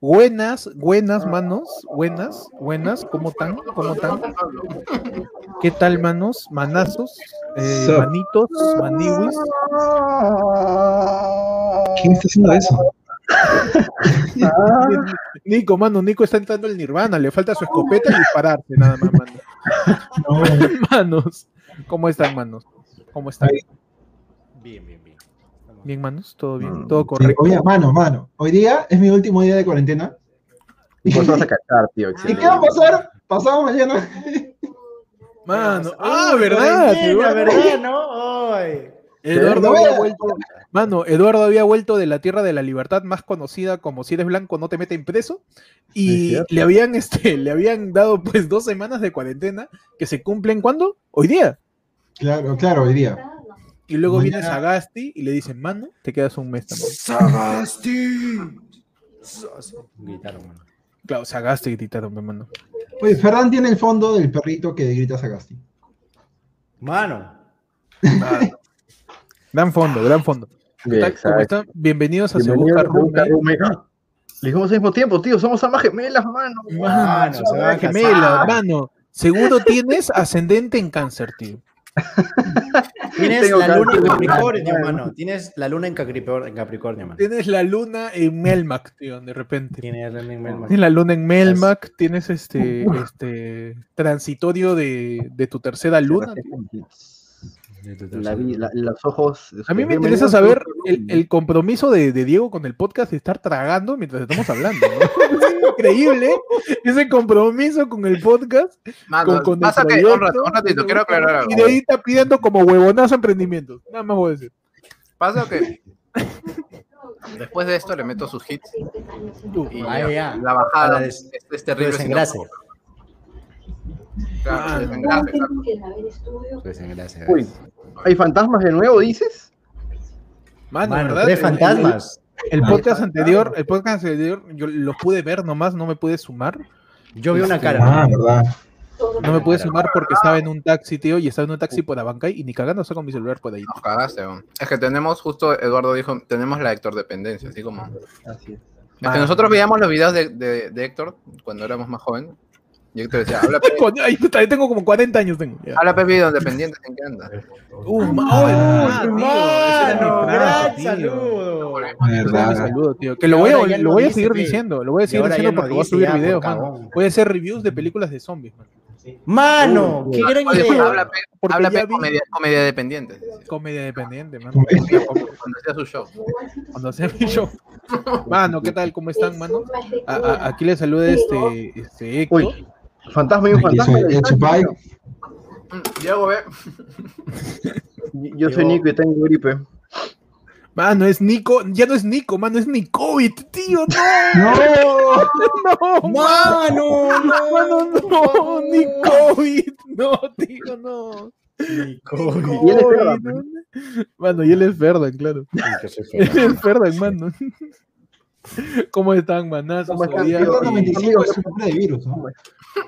Buenas, buenas manos, buenas, buenas, ¿cómo están? ¿Cómo están? ¿Qué tal manos? Manazos, eh, manitos, maniwis. ¿Quién está haciendo eso? Nico, mano, Nico está entrando el nirvana, le falta su escopeta y dispararse nada más, mano. Manos, ¿cómo están, manos? ¿Cómo están? Bien, bien, bien. Manos, todo bien, Mm, todo sí, correcto. oye, mano, mano. Hoy día es mi último día de cuarentena. ¿Y cuánto vas a cachar, tío? ¿Y qué va a pasar? Pasado mañana. Mano, Uy, ah, verdad, Eduardo. ¿verdad, no? Ay. Eduardo había vuelto, mano, Eduardo había vuelto de la Tierra de la Libertad, más conocida como si eres blanco no te meten preso, Es y le habían, este, le habían dado pues dos semanas de cuarentena que se cumplen ¿cuándo? Hoy día. Claro, claro, hoy día. Y luego viene Mañana- Sagasti y le dicen, mano, te quedas un mes también. Sagasti. Gritaron, mano. Claro, Sagasti gritaron, mi mano. Oye, Ferran tiene el fondo del perrito que grita Sagasti. Mano. Gran fondo, gran fondo. ¿Cómo están? Bienvenidos a Bienvenido Busca a Se Busca Roommate. Roommate. Le dijimos al mismo tiempo, tío, somos almas gemelas, mano. Mano, Mano, se gemelas, mano. Seguro tienes ascendente en cáncer, tío. Tienes la luna en. Capricornio, Mano. mano. Tienes la luna en Capricornio, en Capricornio mano. Tienes la luna en Melmac, tío, de repente. Tienes la luna en Melmac. Tienes la luna en Melmac, tienes este, este transitorio de, de tu tercera luna. tío. La vi- la- los ojos. A mí me Bienvenido interesa saber el, compromiso de, de Diego con el podcast de estar tragando mientras estamos hablando. ¿no? Es increíble ese compromiso con el podcast. Mano, con- con el pasa que, un proyecto, rato, un ratito, quiero aclarar algo. Y de ahí está pidiendo como huevonazo emprendimientos. Nada más voy a decir. Pasa que después de esto le meto sus hits y Ah, ya, ya. la bajada es, des- es terrible. si no- Desengrase. Claro, Ah, claro. Uy, ¿hay fantasmas de nuevo, dices? Mano, Mano, ¿verdad? tres El- el- fantasmas. El, Ah, podcast anterior, el podcast anterior, yo lo pude ver nomás, no me pude sumar. Yo vi una Este, cara. Ah, verdad. No me pude sumar porque estaba en un taxi, tío, y estaba en un taxi por Abancay y ni cagando saco mi celular por ahí. Nos cagaste. Es que tenemos, justo Eduardo dijo, tenemos la Héctor dependencia, así como. Así es. Que nosotros veíamos los videos de, de, de Héctor cuando éramos más jóvenes. Y Héctor decía, habla Pepe, tengo como 40 años tengo. habla Pepe video dependiente, ¿en qué anda? Uh, ma- oh, verdad, tío, esa era mi Mano, frase, gran tío. saludo. Tío. Que lo voy a, lo voy a seguir diciendo, lo voy a seguir diciendo porque voy a subir videos, mano. Voy a hacer reviews de películas de zombies, mano. Mano, qué gran Oye, idea. habla habla vi- comedia, comedia dependiente. Comedia dependiente, mano. Cuando hacía su show. Cuando sea mi show. Mano, ¿qué tal? ¿Cómo están, mano? A- a- aquí le saluda este, este Héctor. Uy, fantasma y un Aquí fantasma. soy Diego, ve. Yo soy Nico y tengo gripe. Mano, es Nico, ya no es Nico, mano, es Nicovit, tío, no, ¡No! no, Mano, no. mano, no, Nicovit, no, tío, no. Y él es Ferdan, Covid, ¿no? Mano, y él es Ferdan, claro. Él es Ferdan, mano. ¿Cómo están, manazos? ¿Cómo están? Hoy día- Ferdan Ferdan 95 es un de virus, ¿no?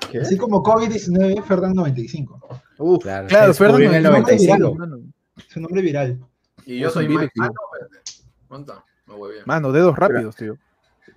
¿Qué? Así como COVID-19, Ferdan 95. Uf, Claro, Claro, se Ferdan descubrió en el no, 95. no, mano. Es un nombre viral. Y yo soy Mike. Ah, no, espérate. ¿Cuánto? Me voy bien. Mano, dedos rápidos, tío.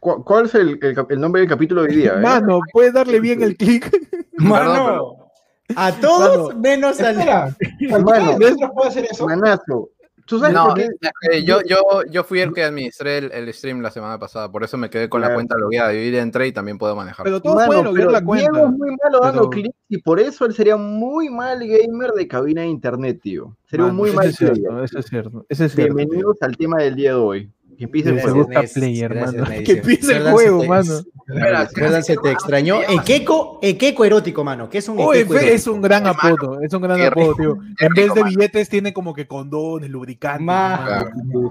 ¿cu- ¿cuál es el, el cap- el nombre del capítulo de hoy día? eh? Mano, puedes darle bien el clic. Mano, a todos Mano. menos al. Espera, Mano. ¿cualquiera de nosotros puede hacer eso? Manazo. ¿Tú sabes No, por qué? es que yo, yo, yo fui el que administré el, el stream la semana pasada, por eso me quedé con la Claro. cuenta logueada. Yo ya entré y también puedo manejar. Pero todos pueden pero la cuenta. Diego es muy malo dando pero- clics y por eso él sería muy mal gamer de cabina de internet, tío. Sería un Mano, muy mal es cierto, player. eso es cierto. Eso es cierto. tío. Bienvenidos al tema del día de hoy. Que empiece el juego. player, Gracias, mano. Que empiece el juego, te- mano. Espera, Ferdan se te extrañó. Ekeko, Ekeko erótico, mano. ¿Qué es un fe, erótico? es un gran apodo, es un gran apodo, tío. En vez de mano. billetes tiene como que condones, lubricantes.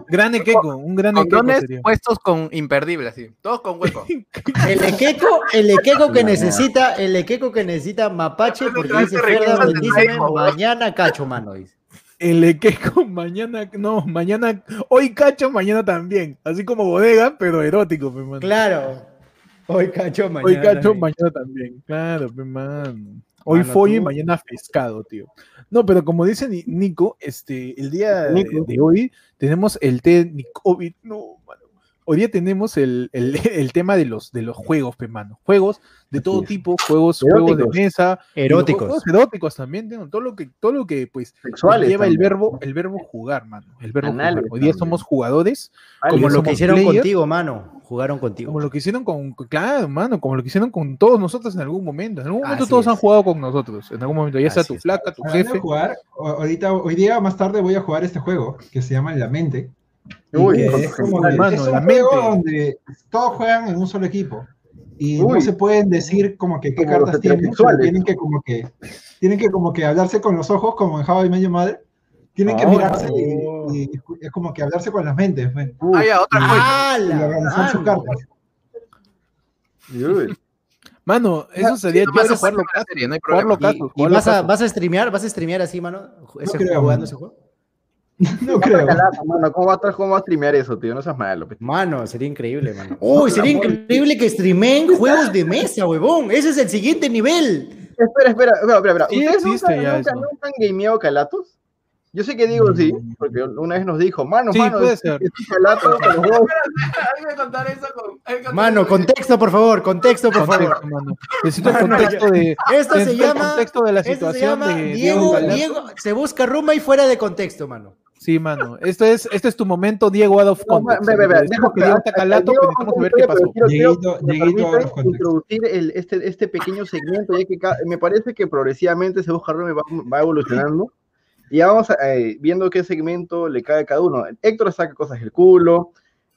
Gran equeco, un gran equeco Condones sería. puestos con imperdible, así. Todos con hueco. El Ekeko, el Ekeko que necesita, el Ekeko que necesita Mapache, porque dice Ferdan, bendíceme, mañana cacho, mano. Dice. El equeco mañana, no, mañana, hoy cacho, mañana también. Así como bodega, pero erótico, pe, mano. Claro. Hoy cacho, mañana. Hoy cacho, también. mañana también. Claro, pe, mano. Hoy Mano, follo y tú- mañana pescado, tío. No, pero como dice Ni- Nico, este, el día de, hoy tenemos el té Nicovit. No, mano. Hoy día tenemos el, el, el tema de los, de los juegos, pe, mano. Juegos de todo es. tipo, juegos, juegos de Eróticos. mesa, Eróticos. Juegos eróticos también, ¿no? todo lo que, todo lo que pues Sexuales. lleva el también. verbo, el verbo jugar, mano. El verbo Anales jugar. Hoy día también. somos jugadores, Vale, Como lo que hicieron players. contigo, mano. Jugaron contigo. como lo que hicieron con, claro, mano, como lo que hicieron con todos nosotros en algún momento. En algún momento Así todos han es. jugado con nosotros, en algún momento, ya sea Así tu es. flaca, tu jefe. jugar, ahorita, hoy día más tarde voy a jugar este juego que se llama La Mente. Y Uy, es como con- que- mano, es un La juego Mente. donde todos juegan en un solo equipo. Y Uy. no se pueden decir como que qué Como cartas tienen, tienen que como que tienen que como que hablarse con los ojos como en I Met Your Mother. Tienen que Ah, mirarse no. y, y es como que hablarse con las mentes Uy, Ah, ya, otra. ¡Ah, y la sus mano! cartas. uy. Mano, eso sería Nomás chévere jugarlo serie, no hay jugarlo. ¿Y, y vas, a, vas a streamear? ¿Vas a streamear así, mano? Ese, creo, jugando mano. ese juego. No creo. Mano, ¿cómo va a, estar- cómo va a streamear eso, tío? No seas malo. pe. Mano, sería increíble, mano. Uy, sería increíble que streameen juegos de mesa, huevón. Ese es el siguiente nivel. Espera, espera, espera, espera. espera. Sí ¿Ustedes nunca, ya nunca, nunca han gameado Calatos? Yo sé que digo sí, porque una vez nos dijo, mano, Sí, mano, puede es- ser. que contar eso con. Mano, eso. contexto, por favor, contexto, por favor. Mano. Necesito el Mano, contexto de. Esto se necesito el llama, contexto de la esto se situación llama de Diego, Galato. Diego, se busca rumba y fuera de contexto, mano. Sí, mano. Esto es, este es tu momento, Diego, out of No, context. ve, ve, ve, deja- que Diego está a- a- calato, Diego pero saber qué pasó. quiero- Dieguito- introducir el- este, este pequeño segmento, ya que me parece que progresivamente se busca va, va evolucionando. Y ya vamos a, eh, viendo qué segmento le cae a cada uno. Héctor saca cosas del culo.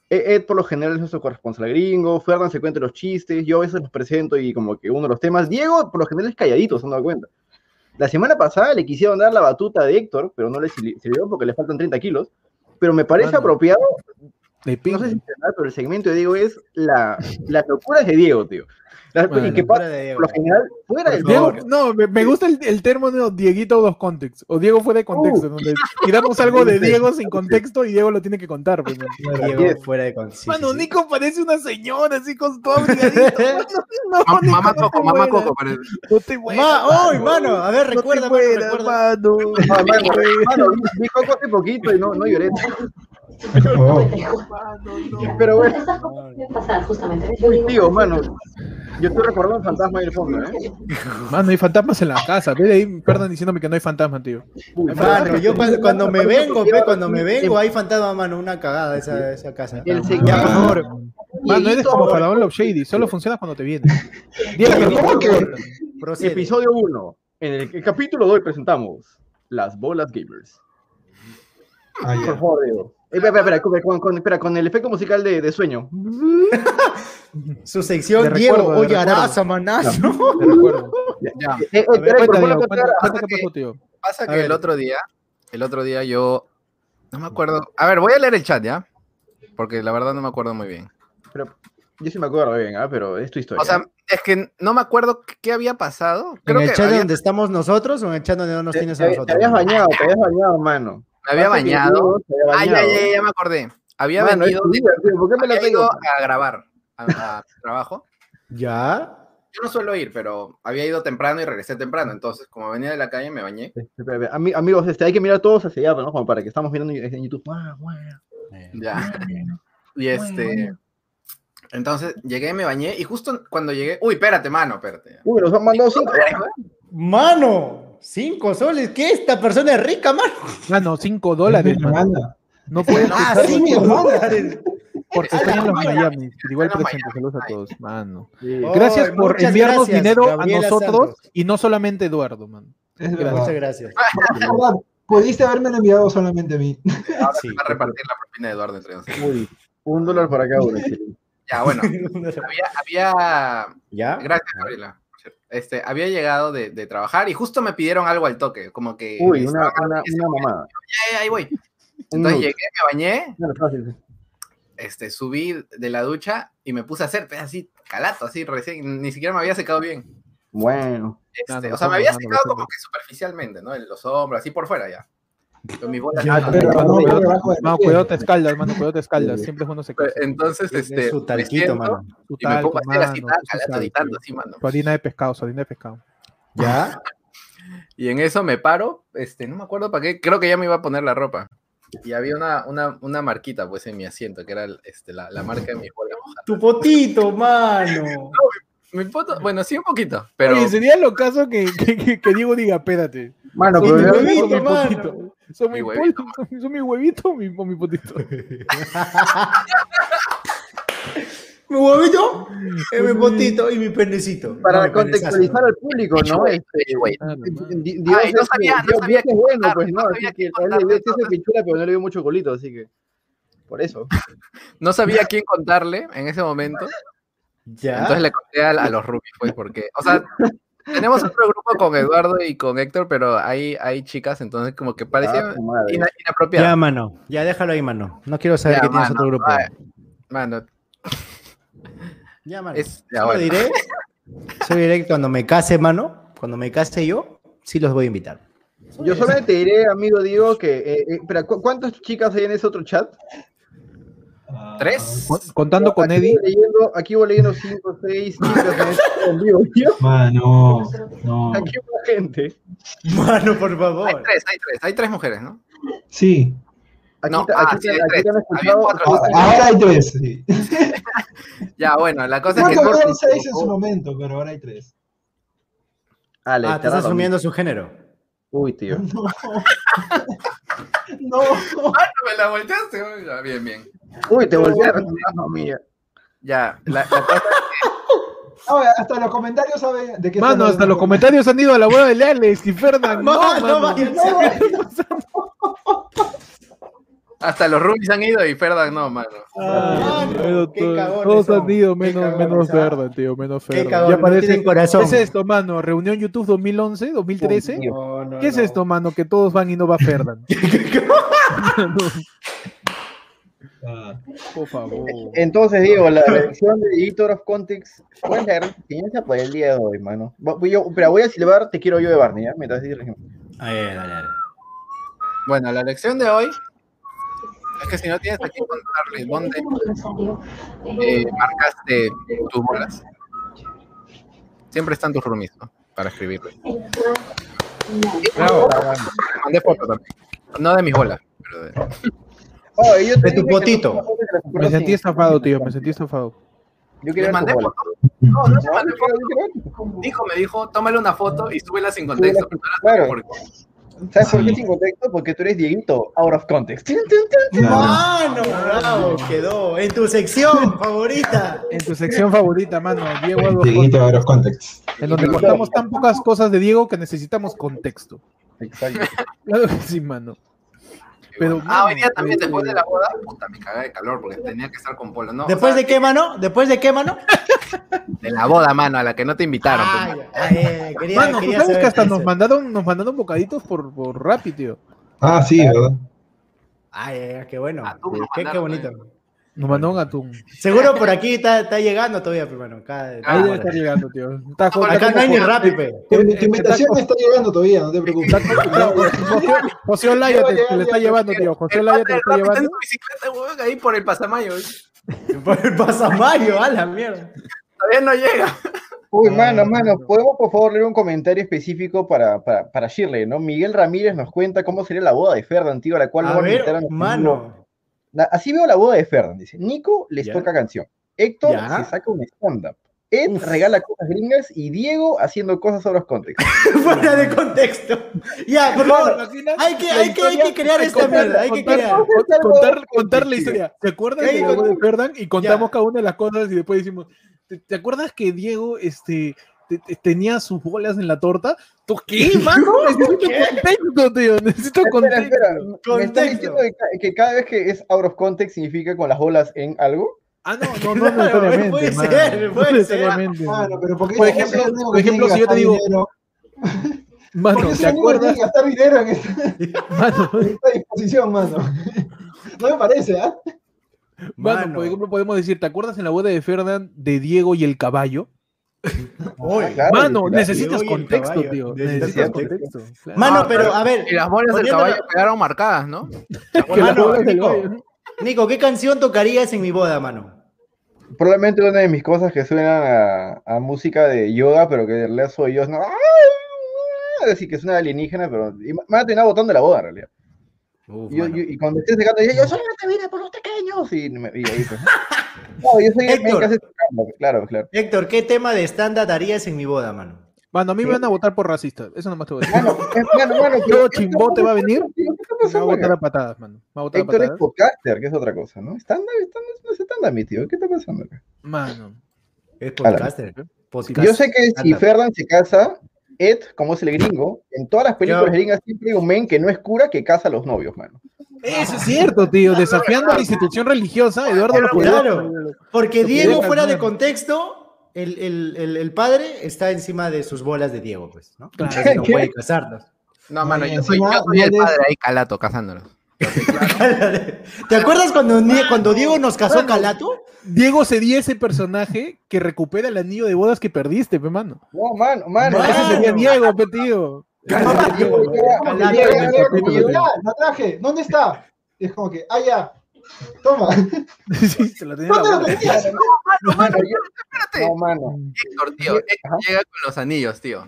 Ed, Ed, por lo general es nuestro corresponsal gringo. Fernan se cuenta los chistes. Yo a veces los presento y como que uno de los temas. Diego, por lo general, es calladito, se han dado cuenta. La semana pasada le quisieron dar la batuta de Héctor, pero no le sirvi- sirvió porque le faltan 30 kilos. Pero me parece apropiado no sé si pero el segmento de Diego es la, las locuras de Diego, tío. Las- Bueno, y que pasa, por lo general, fuera del Diego, no, me, me gusta el, el término Dieguito dos contexts o Diego fue de contexto, donde tiramos algo de Diego sin contexto y Diego lo tiene que contar. pues, mano. Diego fuera de contexto. Mano, Nico parece una señora así con todo. Mano, no, Mamá no Coco, mamá Coco, parece. No te mueras, Ma, ¡Uy, mano. mano! A ver, recuerda, mano, recuerda. mano. Mano, mano, vi Coco hace poquito y no, no lloré. Oh. Pero bueno, Estas cosas pueden pasar, justamente. uy, tío, mano. Yo estoy recordando el fantasma ahí en el fondo, ¿eh? Mano, hay fantasmas en la casa. Ve ahí, perdón, diciéndome que no hay fantasma, tío. Uy, Mano, yo cuando, cuando me vengo, pe, cuando me vengo, hay fantasma, mano, una cagada esa, esa casa. El Ya, por favor. Mano, eres como Faraón Love Shady, solo funciona cuando te viene. Diego, ¿Cómo que? Procede. Episodio 1. En el, el capítulo 2 presentamos las bolas gamers. Ah. Por favor, Diego. Eh, Espera, espera, espera, con, con- espera, con el efecto musical de, de sueño. Su sección, De Diego, recuerdo, de recuerdo. araza, manazo. Te recuerdo. Ya. Eh, eh, ver, cuenta, Diego, cuenta, que- pasó, tío. Pasa que el otro día, el otro día yo, no me acuerdo. A ver, voy a leer el chat, ¿ya? Porque la verdad no me acuerdo muy bien. Pero yo sí me acuerdo bien, ¿ah? pero es tu historia. O sea, es que no me acuerdo qué- había pasado. ¿En Creo el que chat había- donde estamos nosotros o en el chat donde no nos te, tienes te- a te nosotros? habías mano? bañado, te habías bañado, mano. Me había que bañado. Diego se había Ah, ya, ya, ya, me acordé. Había venido, tu vida, tío, ¿por qué me la había ido tengo? a grabar a, a trabajo. ¿Ya? Yo no suelo ir, pero había ido temprano y regresé temprano. Entonces, como venía de la calle, me bañé. Ami- Amigos, este, hay que mirar todos hacia allá, ¿no? Como para que estamos mirando en YouTube. Ah. Ya. Y este. Entonces llegué, me bañé y justo cuando llegué. Uy, espérate, mano, espérate. Uy, nos han mandado cinco. Mano, cinco soles. ¿Qué? Esta persona es rica, mano. Mano, 5 dólares, mano. Manda. No puedes Ah, cinco dólares. porque están en los Miami. Igual presente, saludos a todos, mano. Sí. Oh, Gracias por enviarnos gracias, dinero Gabriela a nosotros Santos. y no solamente Eduardo, mano. Es Gracias. verdad. Muchas gracias. Verdad, Pudiste haberme enviado solamente a mí. Sí. Va a repartir la propina de Eduardo entre nosotros. Uy, un dólar para cada uno. Ya, bueno. Había, había ¿Ya? Gracias, Gabriela. Este, había llegado de, de trabajar y justo me pidieron algo al toque, como que... Uy, una, una, una mamada. Ya, ya, ahí voy. Entonces llegué, me bañé, Claro, fácil. este, subí de la ducha y me puse a hacer pues, así, calato, así recién, ni siquiera me había secado bien. Bueno. Este, no, o sea, no, me había no, no, secado no, como que superficialmente, ¿no? En los hombros, así por fuera ya. Con mis bolas. Ya, altas. pero Mano, no, cuidado, cuidado te escaldas, mano, cuidado te escaldas. Siempre es se Pues, casa. Entonces, Es este, su talquito, mano. Su y me pongo a talco, hacer así, mano, su calato, talco. editando así, mano. Su harina de pescado, su harina de pescado. ¿Ya? Y en eso me paro, este, no me acuerdo para qué, creo que ya me iba a poner la ropa. y había una, una, una marquita pues en mi asiento, que era este, la, la marca de mi bola. Tu potito, mano. Mi foto, bueno, sí un poquito, pero Oye, sería lo caso que, que, que- que Diego diga, espérate. Mano, ¿Son pero mi huevito mi mano. potito? ¿Son Mi mi, huevito. son- son mi huevito o mi, o mi potito? Mi huevito, eh, mi potito y mi penecito. para No, contextualizar al público, ¿no? Este, Dios Ay, no es- sabía, no Dios- sabía Dios qué es bueno, pues no sabía que a él contar, le dio entonces- ese pichula, pero no le dio mucho colito, así que por eso. no sabía a quién contarle en ese momento. Ya. Entonces le conté a, a los roomies, pues, porque, o sea, tenemos otro grupo con Eduardo y con Héctor, pero hay, hay chicas, entonces como que parecía Ah, ina- inapropiado. Ya, mano. Ya déjalo ahí, mano. No quiero saber Ya, que tienes otro grupo. Mano, Ya, mano. es, ya, bueno. diré, solo diré que cuando me case, mano, cuando me case yo, sí los voy a invitar. Yo solamente te diré, amigo Diego, que eh, eh, espera, ¿cu- ¿cuántas chicas hay en ese otro chat? ¿Tres? Con- Contando con Aquí Eddie. voy leyendo, aquí voy leyendo cinco, seis en este. Mano, no. Aquí va gente. Mano, por Hay favor. tres, hay tres, hay tres mujeres, ¿no? Sí. Aquí, No, ah, aquí, hay aquí tres. Había Ahora hay tres. Sí. Ya, bueno, la cosa es que se seis en su momento, pero ahora hay tres. Ah, Ah, estás asumiendo su género. Uy, tío. No. No. Ah, no me la volteaste. Bien, bien. Uy, te volví a no, mía. Ya, la, la cosa No, hasta los comentarios saben de qué Mano, hasta los comentarios han ido a la boda de Alex y Fernan. No, Mano, váyanse. hasta los roomies han ido y Ferdan no, mano. Ah, Mano, pero qué to- cagones todos son, han ido, menos, menos. Ferdan, tío, menos Qué Ferdan. Ya no parece. tienen corazón. ¿Qué es esto, mano? ¿Reunión YouTube 2011, 2013? No, no, ¿Qué es no. esto, mano? Que todos van y no va Ferdan. Ah. Por favor. Entonces, digo, la elección de Editor of Context, ¿cuál es la gran experiencia por el día de hoy, mano? Yo, pero voy a silbar, te quiero yo de Barney, ¿ya? Mientras Ahí, dale, dale. Bueno, la lección de hoy es que si no tienes aquí contarles dónde eh, marcaste tus bolas, siempre están tus roomies, ¿no? Para escribirlo. Bravo. Mandé foto también. No de mis bolas, pero de... Oh, De tu potito. Me sentí en- estafado, tío, me sentí estafado. Yo ¿Le quería mandé foto? No, no No, mandé foto. Dijo, me dijo, tómale una foto y súbela sin contexto. Claro. ¿Sabes por qué sin contexto? Porque tú eres Dieguito, out of context. Mano, bravo, quedó. En tu sección favorita. En tu sección favorita, mano, Diego Dieguito, out of context. en donde contamos tan pocas cosas de Diego que necesitamos contexto. Exacto. Claro que sí, mano. Pero, ah, hoy día también eh, después de la boda, puta, me cagué de calor porque tenía que estar con polo. No, ¿Después o sea, de qué, mano? ¿Después de qué, mano? de la boda, mano, a la que no te invitaron. Ay, pues. ay, eh, quería, Mano, tú quería sabes saber que hasta eso. nos mandaron, nos mandaron bocaditos por, por Rappi, tío. Ah, sí, ¿verdad? Ay, ay, ay, qué bueno. Qué, qué mandaron, bonito. Nos mandaron atún. Seguro por aquí está, está llegando todavía, pero bueno. Acá, Ahí Ah, debe estar llegando, tío. Está acá no hay ni Rappi, pe. Tu, tu está invitación está llegando todavía, no te preocupes. José- José Olaya te, te le está llevando, tío. José Olaya te está Rappi está en llevando. bicicleta, ahí por el pasamayo. Por el pasamayo, a la mierda. Todavía no llega. Uy, Ah, mano, mano, no. ¿podemos por favor leer un comentario específico para, para, para Shirley, ¿no? Miguel Ramírez nos cuenta cómo sería la boda de Ferdan, tío, a la cual A no mano. Así veo la boda de Ferdan, dice. Nico les toca canción. Héctor se saca un stand-up. Ed Uf. regala cosas gringas y Diego haciendo cosas sobre los contextos. Fuera de contexto. Ya, por favor. Hay que, hay que, hay que crear esta mierda. Hay que crear. con- contar, contar la historia. ¿Te acuerdas ¿Qué? de la boda de Ferdan? Y contamos Ya. cada una de las cosas y después decimos, ¿te, te acuerdas que Diego este, te- te- tenía sus bolas en la torta? ¿Tú qué, mano? Necesito contexto, tío. Necesito Espera, contexto. espera, ¿Me estás diciendo que, ca- que cada vez que es out of context significa con las bolas en algo? Ah, no, no, no Claro, necesariamente. puede ser, No puede necesariamente. Mano, pero ¿por qué Por ejemplo- por ejemplo, si yo te digo- dinero? Mano, ¿Por qué ¿te acuerdas? gastar dinero en esta, Mano, en esta disposición, mano? No me parece, ¿ah? mano, Mano. por ejemplo, podemos decir, ¿te acuerdas en la boda de Ferdan de Diego y el caballo? Ah, claro, Mano, claro. necesitas contexto, caballo. tío. Necesitas Necesitas contexto. claro. Mano, Ah, pero a ver. Y las bolas del caballo quedaron marcadas, ¿no? Que Mano, Nico. Nico, ¿qué canción tocarías en mi boda, mano? Probablemente una de mis cosas que suenan a, a música de yoga, pero que en realidad soy yo. No, así que suena alienígena, pero y me van a terminar botando la boda en realidad. Uf, Y, yo- yo- y cuando esté secando, yo, yo solamente vine por los pequeños. Y, me- y ahí, pues. No, yo soy Héctor. secando, claro, claro. Héctor, ¿qué tema de stand-up harías en mi boda, mano? Mano, a mí me van a votar por racista. Eso nomás te voy a decir. Mano, mano, mano, ¿qué- Chimbote va a venir. ¿Qué está Me va a votar a patadas, mano. Me va a votar a Héctor es podcaster, que es otra cosa, ¿no? Stand-up, stand-up, no es stand-up, mi tío. ¿Qué está pasando acá? Mano. Es podcaster. podcast. Yo sé que si. Ferdan se casa, Ed, como es el gringo, en todas las películas gringas siempre hay un men que no es cura que casa a los novios, mano. Eso es cierto, tío. Desafiando a la institución religiosa, Eduardo lo Claro. Porque Diego, fuera de contexto, el, el- el- el padre está encima de sus bolas de Diego, pues, ¿no? Claro. No puede casarnos. No, No, mano, yo soy, yo soy el padre ahí calato cazándolos. ¿Te acuerdas cuando, cuando Diego nos casó Calato? Diego sería ese personaje que recupera el anillo de bodas que perdiste, pe, mano. No, mano, mano. Mano. Ese sería Diego, pe, tío. Lo traje, ¿dónde está? Y es como que, ah, ya, toma. Sí, se la tenía en la ¿Dónde lo boca. tenías? Mano, yo- no, mano. Héctor, tío. Héctor llega con los anillos, tío.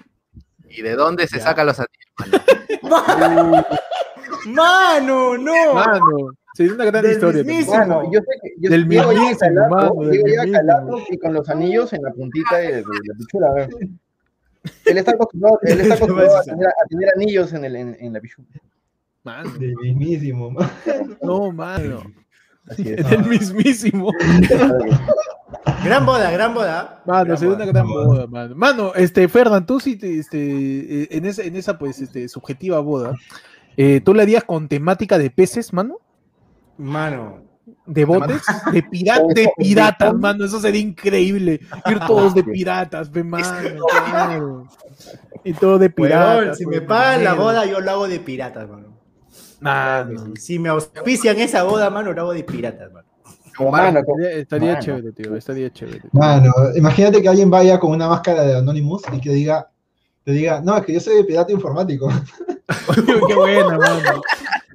¿Y de dónde se saca los anillos? mano? Mano, no. Mano, sería una gran Del historia. Mano, yo sé que yo Del Diego llega mismísimo, calato, mano, del llega calato y con los anillos en la puntita de, de la pichula. a ver. Él está acostumbrado, él está acostumbrado a, tener, a tener anillos en, el, en, en la pichula. Mano, Del mismísimo. man. no, mano. Así es. El mismísimo. Gran boda, gran boda. Mano, boda. una gran boda, mano. Mano, este, Ferdan, tú sí, te, este, eh, en esa, en esa, pues, este, subjetiva boda, eh, ¿tú la harías con temática de peces, mano? Mano. ¿De botes? De, pira- de piratas, mano, eso sería increíble. Ir todos de piratas, pe, mano, claro. Y todo de piratas. si me pagan la boda, yo lo hago de piratas, mano. Mano, Si me auspician esa boda, mano, lo hago de piratas, mano. Como mano, estaría, Mano. chévere, tío, estaría chévere. Mano, imagínate que alguien vaya con una máscara de Anonymous y que diga, te diga, no, es que yo soy pirata informático. Qué buena, mano.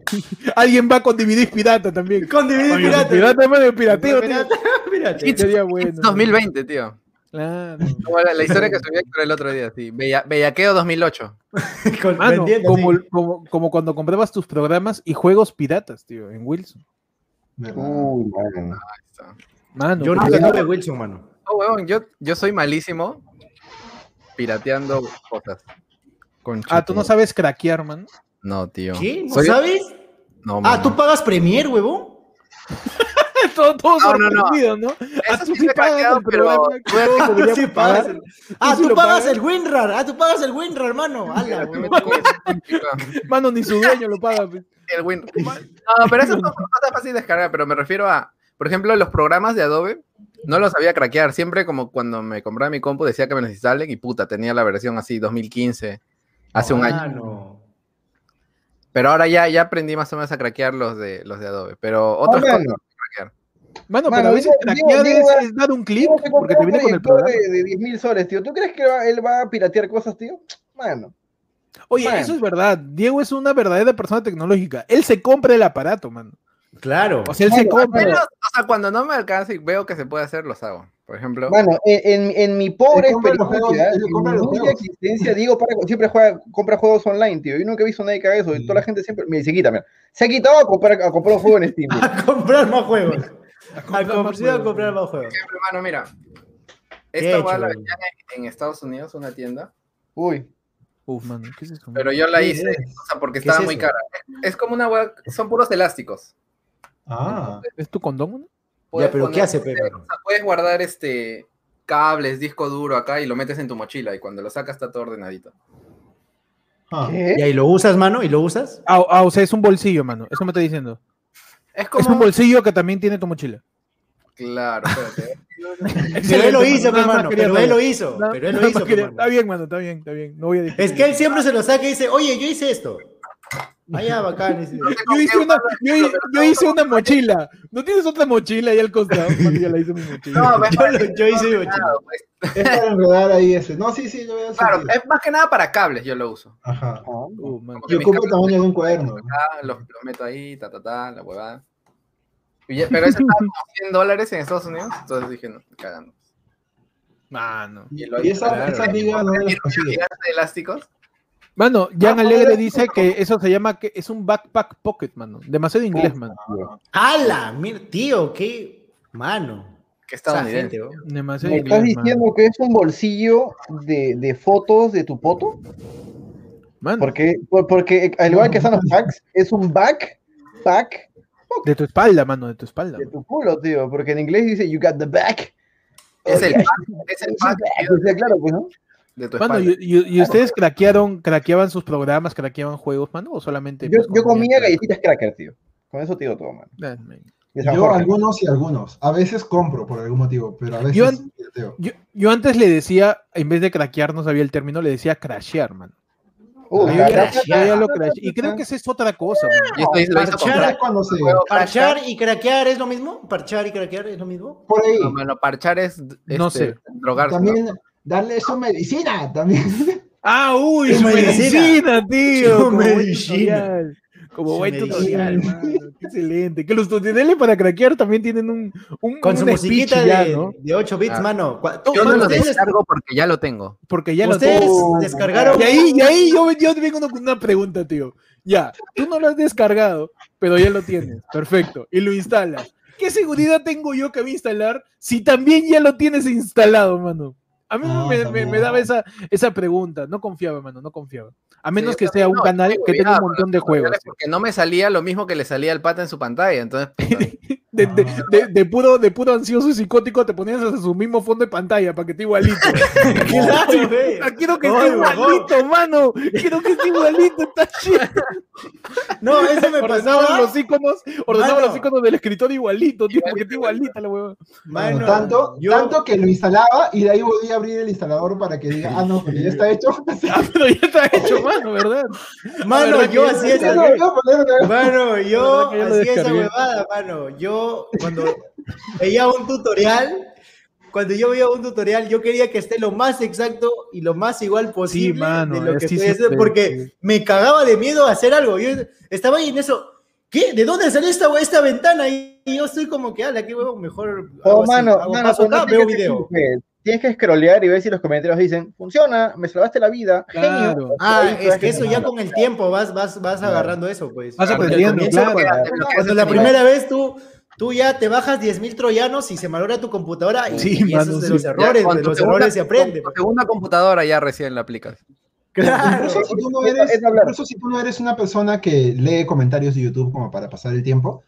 Alguien va con DVD pirata también. Con DVD Oye, pirata. pirata, mano, el pirateo, tío. Pirata, pirata. It's- Sería it's bueno. 2020, tío. Claro. Como la, la historia que Héctor el otro día, sí. Bella- Bellaqueo 2008. Con- Mano, vendiendo, como, sí. como, como cuando comprabas tus programas y juegos piratas, tío, en Wilson. Uy, mano. Ahí está. Mano, Yo nunca tuve Wilson, mano. Oh, huevón, yo, yo soy malísimo pirateando cosas. Con Ah, tú no sabes craquear, man. No, tío. ¿Qué? ¿No Soy- sabes? No, Ah, mano. ¿tú pagas Premier, huevón? todo todo No, no, no. sorprendido, ¿no? Ah, Eso tú sí pagas el pero programa Sí. Ah, sí tú lo pagas pagas? el WinRAR. Ah, tú pagas el WinRAR, hermano. Ala, Mano, ni su dueño lo paga. pues. el win. No, pero eso son cosas fáciles de descargar, pero me refiero a, por ejemplo, los programas de Adobe, no los sabía craquear. Siempre como cuando me compraba mi compu decía que me los instalen y puta, tenía la versión así 2015, hace un año. Mano. Pero ahora ya, ya aprendí más o menos a craquear los de, los de Adobe, pero otras Ah, cosas craquear. Mano, Mano, pero a veces craquear es, es dar un se porque te viene con el programa. de, de 10 mil soles, tío. ¿Tú crees que va- él va a piratear cosas, tío? Mano. Oye, Man. eso es verdad. Diego es una verdadera persona tecnológica. Él se compra el aparato, mano. Claro. O sea, él se compra. O sea, cuando no me alcanza y veo que se puede hacer, los hago. Por ejemplo, Mano, en, en- en mi pobre experiencia, mi existencia, para- siempre juega, compra juegos online, tío. Yo nunca he visto a nadie que haga eso. Y toda la gente siempre. Se quita, mira. Se ha quitado a comprar, a comprar un juego en Steam. A comprar más juegos. A comprar comprar, más a juegos, comprar más juegos. hermano, mira. ¿Qué Esta la hecho? vendían en, en Estados Unidos, una tienda, Uy. Uf, mano, ¿qué es eso? pero yo la ¿Qué hice, es? o sea, porque ¿Qué estaba es muy cara. Es como una web, son puros elásticos. Ah, ¿Es tu condón? No? Puedes Ya, pero ¿qué poner- hace, Pepe? o sea, puedes guardar este cables, disco duro acá y lo metes en tu mochila y cuando lo sacas está todo ordenadito. ah. ¿Qué? ¿Y ahí lo usas, mano? ¿Y lo usas? Ah, ah, o sea, es un bolsillo, mano. Eso me está diciendo. Es Es como un bolsillo que también tiene tu mochila. Claro, espérate. Pero él lo hizo, hermano. quería Pero él lo hizo. Pero él lo hizo, hermano. Está bien, mano, está bien, está bien. No voy a discutir. Es que él siempre se lo saca y dice, oye, yo hice esto. Allá, bacán. Yo hice, una, yo, yo hice una mochila. ¿No tienes otra mochila ahí al costado? Yo la hice mi mochila. No, Yo, lo- yo hice mi mochila. claro, pues, Es para enredar ahí ese. No, sí, sí, yo voy a claro, sentir. es más que nada para cables yo lo uso. Ajá. Uh, mano. Como que Y mis ocupa el tamaño de un cuaderno. los, los meto ahí, ta, ta, ta, la huevada. Ya- Pero eso estaba como 100 dólares en Estados Unidos, entonces dije, no, cagando. Mano. Y, lo Y esa, Claro. esa liga no gigante de elásticos. Mano, Jan Ah, Alegre dice que eso se llama que es un backpack pocket, mano. Demasiado inglés, mano. ¡Hala! Mira, tío, qué mano. Que Esa estadounidense. gente, ¿oh? Demasiado ¿Me estás inglés, mano. diciendo que es un bolsillo de, de fotos de tu poto? Mano, Porque, por- porque al igual que están los packs, es un backpack de tu espalda, mano, de tu espalda. de tu culo, tío. Porque en inglés dice you got the back. Es el pack, es el pack O sea, claro, pues, ¿no? De tu Mano, espalda. ¿y, y- y ustedes craquearon, craqueaban sus programas, craqueaban juegos, mano? ¿O solamente? Yo, pues, yo comía galletitas cracker, tío. Con eso te digo todo, man. Man. De San Yo Jorge. algunos y algunos. A veces compro por algún motivo, pero a veces Yo an-. Yo, yo antes le decía, en vez de craquear, no sabía el término, le decía crashear, man. Uh, crashear. lo Y creo que esa es otra cosa, hizo Parchar. comprar. Es cuando se... Juego ¿Parchar y craquear es lo mismo? ¿Parchar y craquear es lo mismo? Por ahí. No, mano, parchar es No este, sé. drogarse. ¿no? Darle su medicina, también. Ah, uy, Su su medicina. medicina, tío. Su como medicina. Como Su buen medicina. tutorial, mano. Qué excelente. Que los tutoriales para craquear también tienen un, un, Con su un speech musiquita ya, de, ¿no? de 8 bits, Ah. mano. Yo no lo descargo porque ya lo tengo. Porque ya lo ustedes tengo. descargaron. Y ahí, y ahí yo, yo vengo con una pregunta, tío. Ya, tú no lo has descargado, pero ya lo tienes. Perfecto. Y lo instalas. ¿Qué seguridad tengo yo que voy a instalar si también ya lo tienes instalado, mano? A mí Ah, me, me- también. me daba esa, esa pregunta. No confiaba, mano, no confiaba. A menos Sí, que sea un no, canal tengo que tenga un montón de juegos. Porque no me salía lo mismo que le salía al pata en su pantalla. Entonces, puta, De, de- de- de puro, de puro ansioso y psicótico te ponías a su mismo fondo de pantalla para que esté igualito. Claro. Ah, Quiero que esté igualito, mano. Quiero que esté igualito. Está chido. No, eso me Ordenaban pasaba. los iconos, ordenaban Mano. los iconos del escritor igualito, tío, porque está igualita la hueva. Mano, tanto, yo- tanto que lo instalaba y de ahí volví a abrir el instalador para que diga, ah, no, porque ya está hecho. Ah, pero ya está hecho, mano, ¿verdad? Mano, ¿verdad que yo hacía esa. Mano, yo que hacía esa huevada, mano. Yo, cuando veía un tutorial, cuando yo veía un tutorial, yo quería que esté lo más exacto y lo más igual posible mano, de lo que estoy haciendo, siempre, porque sí. me cagaba de miedo a hacer algo. Yo estaba ahí en eso. ¿Qué? ¿De dónde salió esta, esta ventana? Y yo estoy como que, ala, qué huevo, mejor. Oh, hago así, mano, hago mano, paso pues, acá, no veo tienes que- video. que- Tienes que scrollear y ver si los comentarios dicen, funciona, me salvaste la vida, genio. Claro. Ah, Ahí es que eso ya con el tiempo vas, vas, vas agarrando eso, pues. Vas aprendiendo, claro. cuando- la primera vez tú, tú ya te bajas 10.000 troyanos y se malogra tu computadora y, Sí, y esos mano, de sí. los Ya, errores, con de los segunda- errores se aprende. con tu segunda computadora ya recién la aplicas. Claro. Incluso si, tú no Eso- eres, eso incluso si tú no eres una persona que lee comentarios de YouTube como para pasar el tiempo,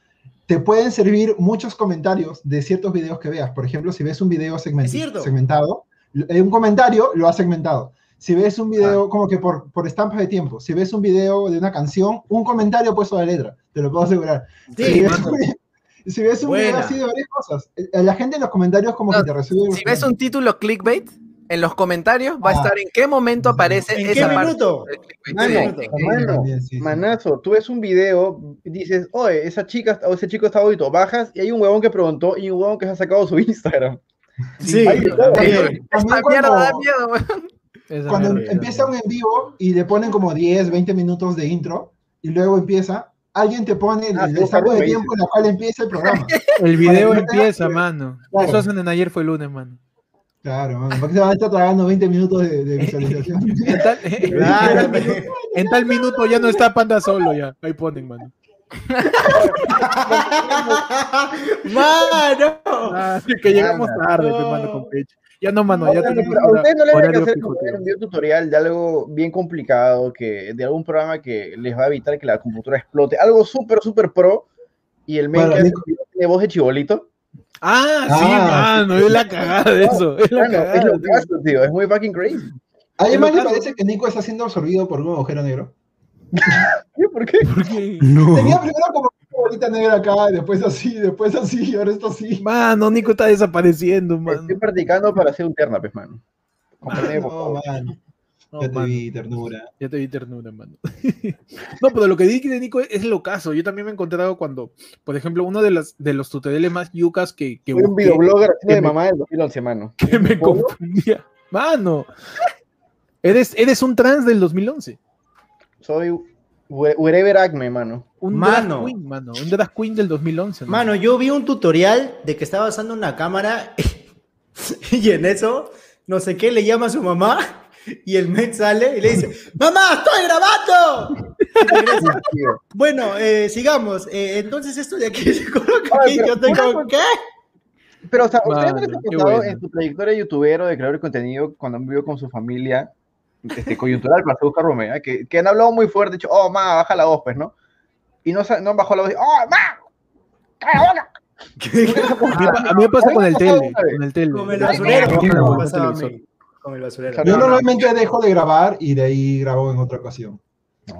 te pueden servir muchos comentarios de ciertos videos que veas. Por ejemplo, si ves un video segment- Es cierto. segmentado, eh, un comentario lo ha segmentado. Si ves un Ah. video como que por, por estampas de tiempo, si ves un video de una canción, un comentario puesto de letra, te lo puedo asegurar. Sí, si. Si ves un video así de varias cosas, eh, la gente en los comentarios como No, que te resuelve. Si ves un título clickbait, en los comentarios va a Ah. estar en qué momento aparece ¿En esa qué parte minuto? Mano, Sí, manazo, tú ves un video dices, oye, esa chica o ese chico está bonito, bajas y hay un huevón que preguntó y un huevón que se ha sacado su Instagram. Sí, Ahí Esta cuando- mierda da miedo, weón. Cuando empieza un en vivo y le ponen como 10, 20 minutos de intro y luego empieza, alguien te pone el, Ah, el saco de tiempo en la cual empieza el programa. El video Para no empieza, mano. Claro. Eso hacen en ayer fue lunes, mano. Claro, mano, porque se van a estar tragando 20 minutos de, de visualización. En tal, Claro, en tal minuto ya no está Panda solo, ya. Ahí ponen, mano. Mano. Ah, que llegamos tarde, pe, mano, con Pecho. Ya no, mano, ya tenemos a ustedes no les van a hacer un video tutorial de algo bien complicado, que, de algún programa que les va a evitar que la computadora explote. Algo súper, súper pro. Y el men que hace tiene voz de chibolito. Ah, sí, Ah, mano, es la cagada de eso. Es la cagada. es lo tío. que hace, tío. Es muy fucking crazy. Además, ¿le parece que Nico está siendo absorbido por un agujero negro? ¿Por qué? ¿Por qué? Tenía primero como bolita negra acá, después así, después así, y ahora está así. Mano, Nico está desapareciendo, mano. Estoy practicando para hacer un terna, pues, mano. Ah, Comprende, por no, mano, No, ya te mano, vi, ternura. ya te vi ternura, mano. no, pero lo que dije de Nico es lo caso. Yo también me he encontrado cuando, por ejemplo, uno de, las, de los tutoriales más yucas que, que Soy un busqué, videoblogger que de me- mamá del 2011, mano. que me confundía. Mano, eres, eres un trans del 2011. Soy wherever acme, mano. Un Mano. drag queen, mano. Un drag queen del 2011. Mano, yo vi un tutorial de que estaba usando una cámara y en eso, no sé qué, le llama a su mamá Y el Met sale y le dice, ¡Mamá, estoy grabando! Bueno, eh, sigamos. Eh, entonces esto de aquí se coloca Ay, aquí. pero Yo estoy una como, ¿qué? Pero, o sea, ¿ustedes no les bueno. en su trayectoria de youtubero, de creador de contenido, cuando vivido con su familia, este, coyuntural, para buscar Romea, que, que han hablado muy fuerte, dicho, oh, ma, baja la voz, pues, ¿no? Y no, no han bajado la voz, y, oh, ma, calla la boca. A mí, me pasa con me el tele, con el tele. Con el basurero. Yo normalmente dejo de grabar y de ahí grabo en otra ocasión.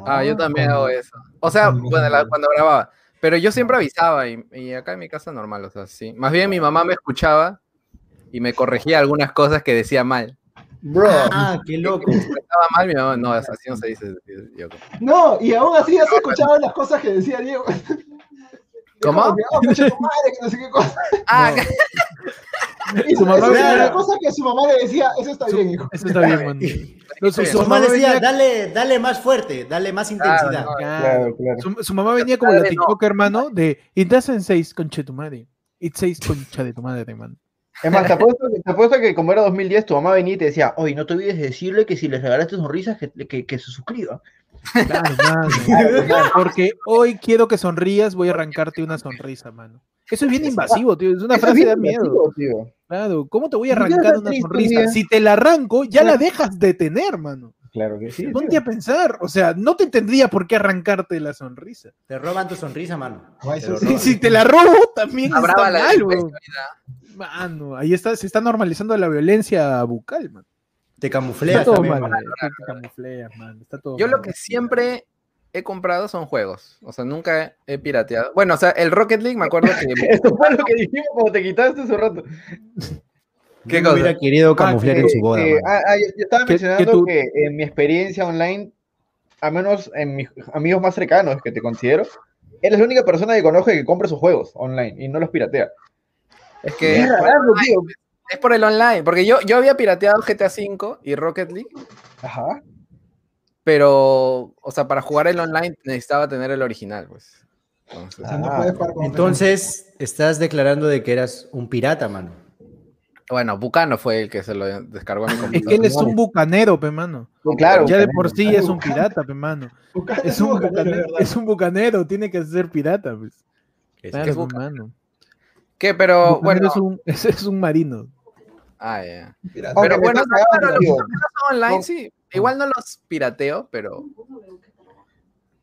Ah, yo también hago eso. O sea, cuando- bueno, la- cuando grababa. Pero yo siempre avisaba y, y acá en mi casa normal, o sea, sí. Más bien mi mamá me escuchaba y me corregía algunas cosas que decía mal. Bro, Ah, qué loco. Si estaba mal, mi mamá, no, así no se dice. No, y aún así ya se escuchaban las cosas que decía Diego. ¿Cómo? Como "Oh, tu madre", que no sé qué cosa. ah, Y Su mamá la cosa que su mamá le decía, eso está bien, hijo. Eso está bien, mano. No, su, Su su Su mamá mamá decía, venía, dale, dale más fuerte, dale más intensidad. no, claro, claro. Su, su mamá venía como la. TikTok, hermano, de It doesn't say concha de tu madre. It says concha de tu madre, man. Es más, te apuesto, que- te apuesto que como era 2010, tu mamá venía y te decía, oye, no te olvides de decirle que si les regalaste sonrisas, que, que, que se suscriba. Claro, mano. Porque hoy quiero que sonrías, voy a arrancarte una sonrisa, mano. Eso es bien invasivo, tío. Es una Eso frase bien miedo. tío. Claro, ¿cómo te voy a arrancar una sonrisa? Si te la arranco, ya la dejas de tener, mano. Claro que sí. Ponte a pensar, o sea, no te tendría por qué arrancarte la sonrisa. Te roban tu sonrisa, mano. Sí, si te la robo, también Habrá está la mal, ahorita. Mano, ahí está, se está normalizando la violencia bucal, man. Te Está camufleas todo también, mal, mano. man. Te camufleas, man. Está todo Yo lo que siempre he comprado son juegos. O sea, nunca he pirateado. Bueno, o sea, el Rocket League me acuerdo que. Esto fue lo que dijimos cuando te quitaste hace rato. ¿Qué cosa? hubiera querido camuflear Eh, en su boda. eh, ah, ah, yo estaba mencionando tú- que en mi experiencia online, al menos en mis amigos más cercanos que te considero, eres la única persona que conozco que compra sus juegos online y no los piratea. Es que. Es raro, tío. Es por el online, porque yo, yo había pirateado GTA V y Rocket League, Ajá. pero, o sea, para jugar el online necesitaba tener el original, pues. Entonces, Ah, con Entonces, estás declarando de que eras un pirata, mano. Bueno, Bucano fue el que se lo descargó en mi Es que computadora. él es un bucanero, pe, mano. Claro. Ya de por sí es un pirata, pe, mano. Es un bucanero, es un bucanero, tiene que ser pirata, pues. Es- Claro, que es bucanero? mano. ¿Qué? Pero, Bucanero bueno. es un, es, es un marino. Ah, ya. Aunque Pero bueno, no, los que no son online, No. sí. Igual no los pirateo, pero.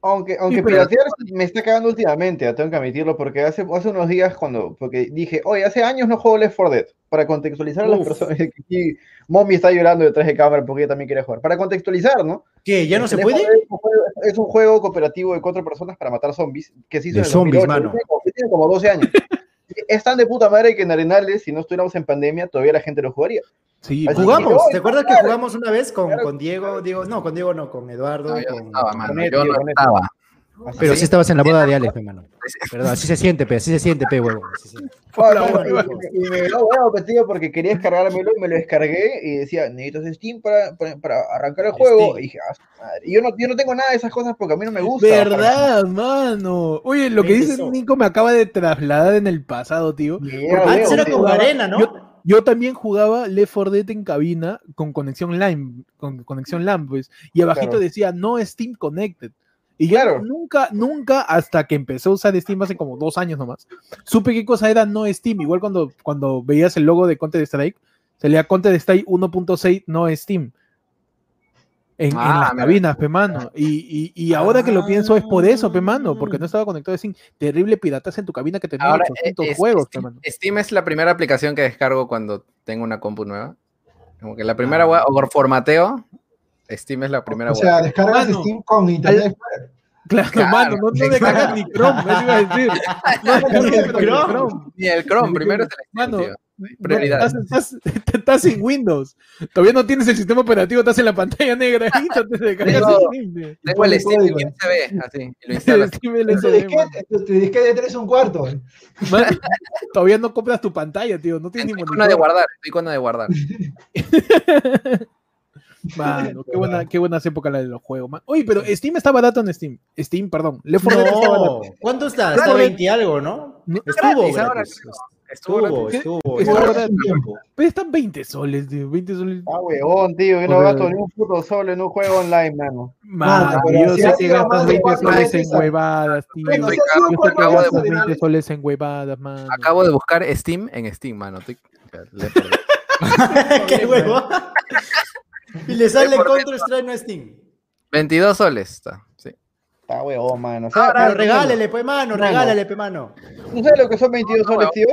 Aunque, aunque pero- piratear me está cagando últimamente, ya tengo que admitirlo, porque hace, hace unos días cuando, porque dije, oye, hace años no juego Left 4 Dead, para contextualizar a las personas, que Mommy está llorando detrás de cámara porque ella también quiere jugar, para contextualizar, ¿no? ¿Qué? ¿Ya no se Left puede? 4 Dead es un juego- Es un juego cooperativo de cuatro personas para matar zombies, que se hizo De en el zombies, 2008, mano. Tiene como, tiene como 12 años. Es tan de puta madre que en Arenales, si no estuviéramos en pandemia, todavía la gente lo jugaría. Sí, Así. Jugamos. Oye, ¿Te acuerdas que jugamos una vez con, Claro. con Diego? Diego? No, con Diego no, con Eduardo. No, yo no con- estaba, mano. Con Yo no estaba. Así Pero sí estabas en la boda de Alex, hermano. Perdón, así se siente, pe, así se siente, pe, huevo. Hola, y- me dio huevo, tío, porque quería descargármelo y me lo descargué y decía, necesitas Steam para, para, para arrancar el juego. Steam. Y dije, ah, su madre. Y yo no, yo no tengo nada de esas cosas porque a mí no me gusta. ¿Verdad, mano? Oye, lo que ¿Ves dice? Nico me acaba de trasladar en el pasado, tío. Y Porque era Antes era con arena, ¿no? Yo- Yo también jugaba Left 4 Dead en cabina con conexión LAN, con conexión LAN, pues, y abajito Claro. decía no Steam Connected. Y yo Claro. nunca, nunca, hasta que empecé a usar Steam hace como dos años nomás, supe qué cosa era no Steam. Igual cuando, cuando veías el logo de Counter Strike, salía Counter Strike 1.6 no Steam. En, en Ah, las mira. cabinas, pe mano. Y, y, y ahora que lo pienso es por eso, pe mano, porque no estaba conectado a Steam. Terrible piratas en tu cabina que tenía Ahora, 800 eh, es- juegos, pe Steam, es la primera aplicación que descargo cuando tengo una compu nueva. Como que la primera web, o por formateo, Steam es la primera O web. sea, descargas Mano, Steam con Internet Explorer. Claro, Claro, mano, no, no descargas ni Chrome, eso iba a decir. No descargas ni Chrome. Chrome. Ni el Chrome, primero el Steam, Mano, tío. No, Prioridad. estás, estás- estás sin Windows. Todavía no tienes el sistema operativo, estás en la pantalla negra ahí, te descargas Tengo- el. Tengo el Steam y USB, así, y lo instalas. Steam Tu disquete, tu- tu disquete de 3 un cuarto. mano. Todavía no compras tu pantalla, tío. No tienes ni con una de monitor. guardar, una de guardar. Mano, qué, buena, qué buenas épocas la de los juegos. man. Oye, pero Steam está barato en Steam. Steam, perdón. Left 4 Dead está No. ¿cuánto está? Está Está bien. 20 y algo, ¿no? No, Estuvo Gratis, creo. Estuvo Estuvo, gratis. estuvo. Estuvo. Pero están 20 soles, tío. 20 soles. Ah, huevón, tío, yo no gasto ni un puto sol en un juego online, mano. Mano, yo sé que gastas más de 20 cuatro soles en huevadas, tío. Yo sé que gastas finales. 20 soles en huevadas, mano. Acabo de buscar Steam en Steam, mano. Qué huevo. Y le sale Counter Strike no Steam. 22 soles está. Sí. Está huevón, mano. Ahora, ¿Sabes, pero regálele, pe mano, Mano. regálale, pe mano. ¿Tú sabes lo que son 22 soles, tío?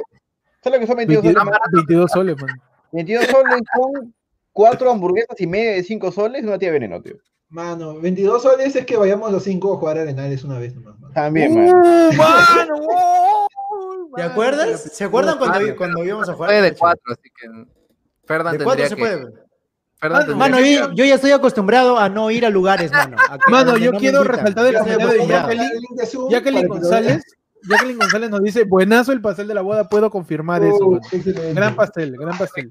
¿Sabes lo que son 22 soles? 22, 22 soles, mano. 22 soles son cuatro hamburguesas y media de 5 soles una tía veneno, tío. Mano, 22 soles es que vayamos los 5 a jugar arenales una vez nomás. mano. También, mano. ¡Uh, mano! ¡Uh, ¿Te acuerdas? ¿Se acuerdan cuando, Ah, cuando íbamos a jugar? Fue de 4, así que. Ferdan De cuatro tendría se que. puede. Mano, yo, yo ya estoy acostumbrado a no ir a lugares, mano. A que- Mano, yo no quiero resaltar el comentario de. Jacqueline. Jacqueline. González, Jacqueline González nos dice, buenazo el pastel de la boda, puedo confirmar eso, Uh, excelente. Gran pastel, gran pastel.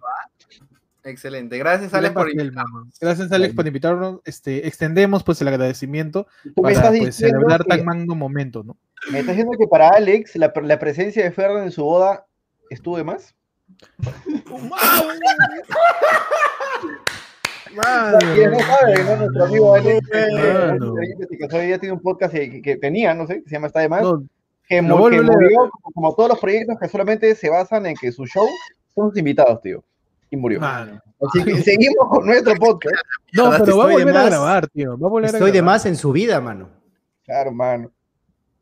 Excelente. Gracias, Alex, por invitarnos. Gracias, Alex, por invitarnos. Este, extendemos pues el agradecimiento para estás pues, diciendo celebrar que- tan magno momento, ¿no? ¿Me estás diciendo que para Alex la, la presencia de Ferdan en su boda estuvo de más? Quien no sabe, ¿no? Nuestro amigo Alex, Mano. que que todavía tiene un podcast que, que tenía, no sé, que se llama Está de Más, No, que, a murió como, todos los proyectos que solamente se basan en que su show son sus invitados, tío. Y murió. mano. Así que seguimos con nuestro podcast. No, pero va a estoy de volver a grabar, tío. Va a volver a Estoy de grabar. más en su vida, mano. Claro, mano.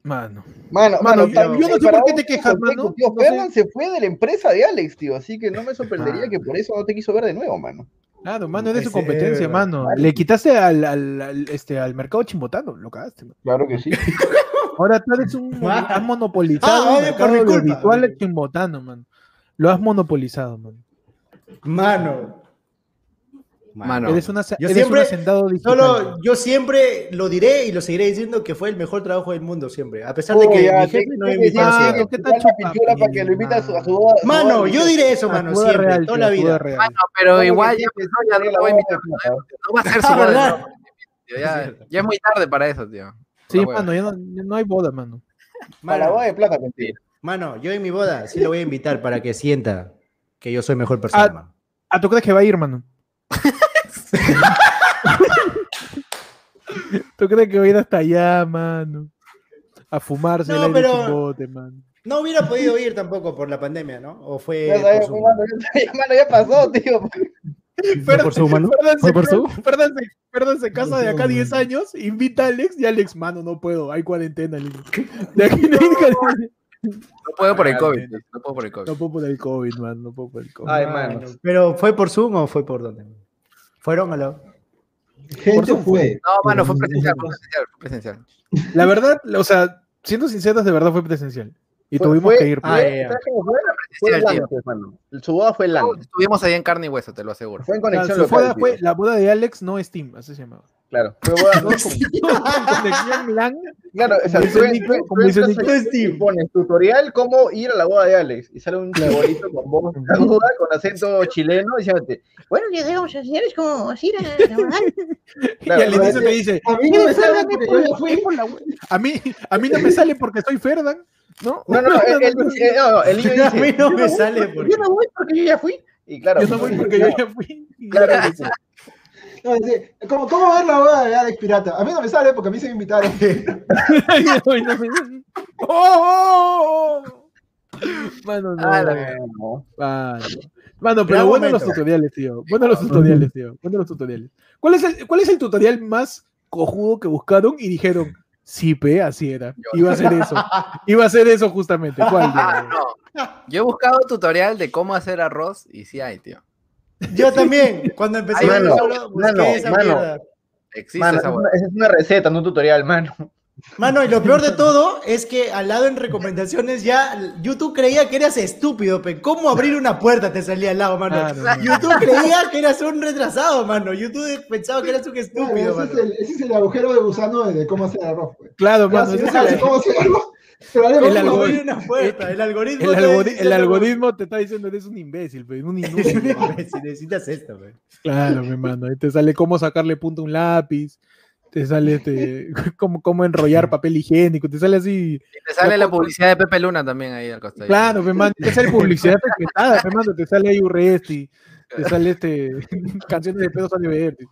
Mano. Mano, Mano, mano, yo- no sé por qué te quejas, mano. Tío, No sé. Se fue de la empresa de Alex, tío, así que no me sorprendería que por eso no te quiso ver de nuevo, mano. Claro, mano, es de su competencia, mano. Le quitaste al, al, al- este, al mercado chimbotano, lo cagaste, mano. Claro que sí. Ahora tú eres un has monopolizado Ah, el oye, por mercado mi culpa. chimbotano, mano. Lo has monopolizado, mano. Mano. Mano. Eres, una, Yo eres siempre- un hacendado digital. Solo yo siempre lo diré y lo seguiré diciendo que fue el mejor trabajo del mundo siempre. A pesar de que ya, mi jefe no me invitó Mano, siempre. ¿qué tal Igual la chupa, pintura para que lo invite a su, a su boda. a su Mano, boda, yo diré eso, A mano, boda siempre, real, toda la a boda vida. real. Mano, pero "Bueno, igual ya empezó, ya no la lo voy a boda invitar. de plata". No va a ser su Ah, boda. no, tío, Ya, ya es muy tarde para eso, tío. Sí, mano, ya no, hay boda, mano. Para la Mano, boda de plata, mentira. mano, yo en mi boda sí lo voy a invitar para que sienta que yo soy mejor persona, Ah, mano. ¿A tú crees que va a ir, mano? ¿Tú crees que va a ir hasta allá, mano? A fumarse No, el aire pero- chimbote, mano. No hubiera podido ir tampoco por la pandemia, ¿no? O fue Ya por Zoom. mano, ya- mano, ya pasó, tío. ¿Fue por Zoom, mano? Perdón, ¿Fue por se casa de acá Zoom. 10 años, invita a Alex y Alex, mano, no puedo, hay cuarentena. De aquí no hay cuarentena. No puedo por el COVID. No puedo por el COVID. No puedo por el COVID, mano, no puedo por el COVID. Ay, Mano, mano. ¿Pero fue por Zoom o fue por dónde? ¿Fueron a la...? Gente Zoom fue. No, mano, fue presencial, no- fue presencial, fue presencial. La verdad, o sea, siendo sinceros, de verdad fue presencial. Y Fue- tuvimos fue- que ir. Ah, pues. ya, ya. ¿Sabes cómo fue? Su boda fue en LAN. Estuvimos ahí en carne y hueso, te lo aseguro. Fue en conexión su local, fue la boda de Alex, no Steam, así se llamaba. Claro, fue boda, no, Conexión LAN. Claro, o sea, dice dice y pones tutorial cómo ir a la boda de Alex y sale un chibolito con voz aguda, con acento chileno diciéndote, bueno, lo que debemos hacer es como ir a la boda. Claro, y al inicio te dice, A mí no me sale porque yo a mí, a mí no me sale porque soy Ferdan, ¿no? No, no, el, el- eh, no, no, el niño A mí no "Yo me sale porque- Yo no voy porque yo ya fui. Y claro, Yo no voy porque yo ya fui. Claro, No, dice, ¿Cómo, ¿Cómo ver la boda de Alex Pirata? A mí no me sale porque a mí se me invitaron. No me- ¡Oh! Mano, no. Ah. Mano, Mano, pero bueno los tutoriales, tío. Bueno los tutoriales, tío. Bueno los tutoriales. ¿Cuál es, el, ¿Cuál es el tutorial más cojudo que buscaron y dijeron, sí, pe, así era? Iba a ser eso. Iba a ser eso justamente. ¿Cuál? Ah, tío? no. Yo he buscado tutorial de cómo hacer arroz y sí hay, tío. Yo también, cuando empecé Ay, a ver mano, busqué mano, esa mano. mierda. Existe Mano, esa esa es hueá. una- esa es una receta, no un tutorial, mano. Mano, y lo peor de todo es que al lado en recomendaciones ya YouTube creía que eras estúpido, pe. ¿Cómo abrir una puerta te salía al lado, mano? Claro. YouTube creía que eras un retrasado, mano. YouTube pensaba que eras un Claro, estúpido, ese, es mano. el, ese es el agujero de gusano de, de cómo hacer arroz. Pues. Claro, mano. si ese no es sabes el, cómo hacer arroz, El ¿Cómo algoritmo- abrir una puerta? El algoritmo. el te algori- dice, el algoritmo te está diciendo eres un imbécil, pe, un inútil. necesitas esto, pe. Claro, mi mano. Ahí te sale cómo sacarle punta a un lápiz. Te sale este, como, como enrollar papel higiénico, te sale así. Y te sale la publicidad de Pepe Luna también ahí al costado. Claro, me mando, te sale publicidad etiquetada, me mando, te sale ahí Urresti, te sale este canciones de pedo sale verde.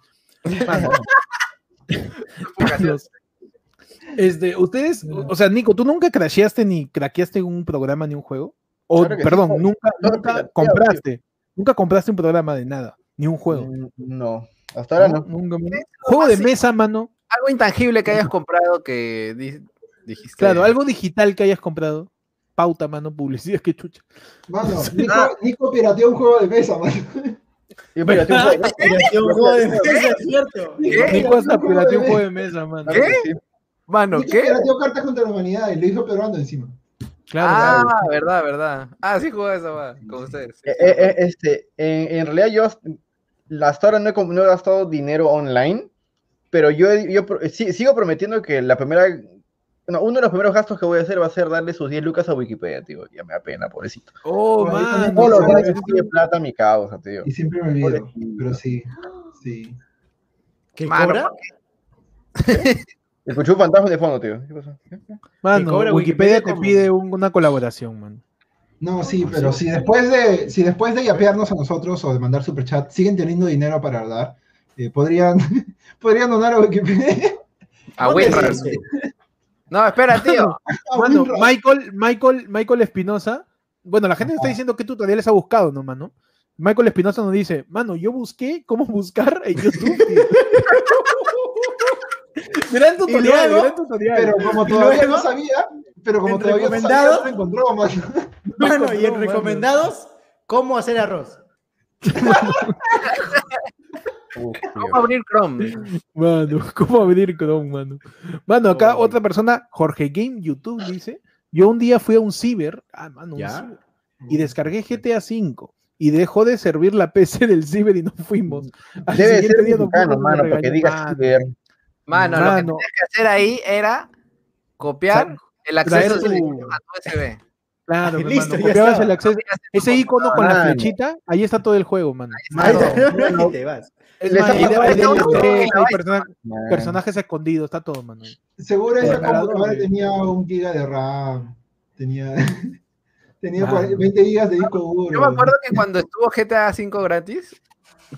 Este, ustedes, o sea, Nico, ¿tú nunca crasheaste ni craqueaste un programa ni un juego? O, Claro que sí, perdón, nunca, nunca compraste, nunca compraste un programa de nada, ni un juego. Mm, No, hasta ahora no. Nunca- Juego de mesa, mano. Algo intangible que hayas comprado que di- dijiste. Claro, algo digital que hayas comprado. Pauta, mano, publicidad, que chucha. Mano, Nico, Nico pirateó un juego de mesa, mano. Pirateó un juego de mesa, es cierto. ¿Qué? Nico hasta Un juego pirateó un de juego de mesa, mano. Sí. Mano, ¿qué? pirateó cartas contra la humanidad y lo hizo peruano encima. Claro, ah, claro. verdad, verdad. Ah, sí jugaba esa va, con ustedes. sí. Eh, eh, eh, este, en, en realidad yo hasta ahora no he, no gastado dinero online, pero yo, sí- sigo prometiendo que la primera, no, uno de los primeros gastos que voy a hacer va a ser darle sus 10 lucas a Wikipedia, tío. Ya me da pena, pobrecito. Oh, también Todos los pide plata mi causa, tío. Y siempre me olvido. Pobrecito. Pero sí, sí. ¿Qué Mano, cobra? Escuché un fantasma de fondo, tío. ¿Qué pasó? Mano, cobra Wikipedia Wikipedia te pide un- una colaboración, mano. No, sí, pero si después de, si después de yapearnos a nosotros o de mandar superchat siguen teniendo dinero para dar, eh, podrían, podrían donar a Wikipedia. A ¿Dónde Winrar. No, espera, tío. Mano. Michael, Michael, Michael Espinosa. Bueno, la gente está diciendo qué tutoriales ha buscado, ¿no, mano? Michael Espinosa nos dice, mano, yo busqué cómo buscar en YouTube. tío". gran tutorial, luego? gran tutorial. Pero como ¿Y todavía luego? no sabía, pero como ¿En todavía no sabía, recomendados? lo encontró, mano. Mano, y en recomendados, ¿cómo hacer arroz? ¿Cómo abrir Chrome? Mano, ¿cómo abrir Chrome, mano? Mano, acá Oh. otra persona, Jorge Game YouTube, dice, yo un día fui a un ciber, ah, mano, un ciber, y descargué GTA V, y dejó de servir la PC del ciber y no fuimos. Al Debe siguiente ser día nos mano, para que regañó, digas mano. ciber. Mano, lo que tenías que hacer ahí era copiar el acceso tu- a tu USB. Claro, Ay, listo, mano, copiabas el acceso. Ese icono con la flechita, ahí está todo el juego, mano. Personajes escondidos, está todo, mano. Seguro esa computadora tenía un giga de RAM, tenía, tenía Mano. 40 gigas de disco duro. Yo me acuerdo que cuando estuvo GTA V gratis,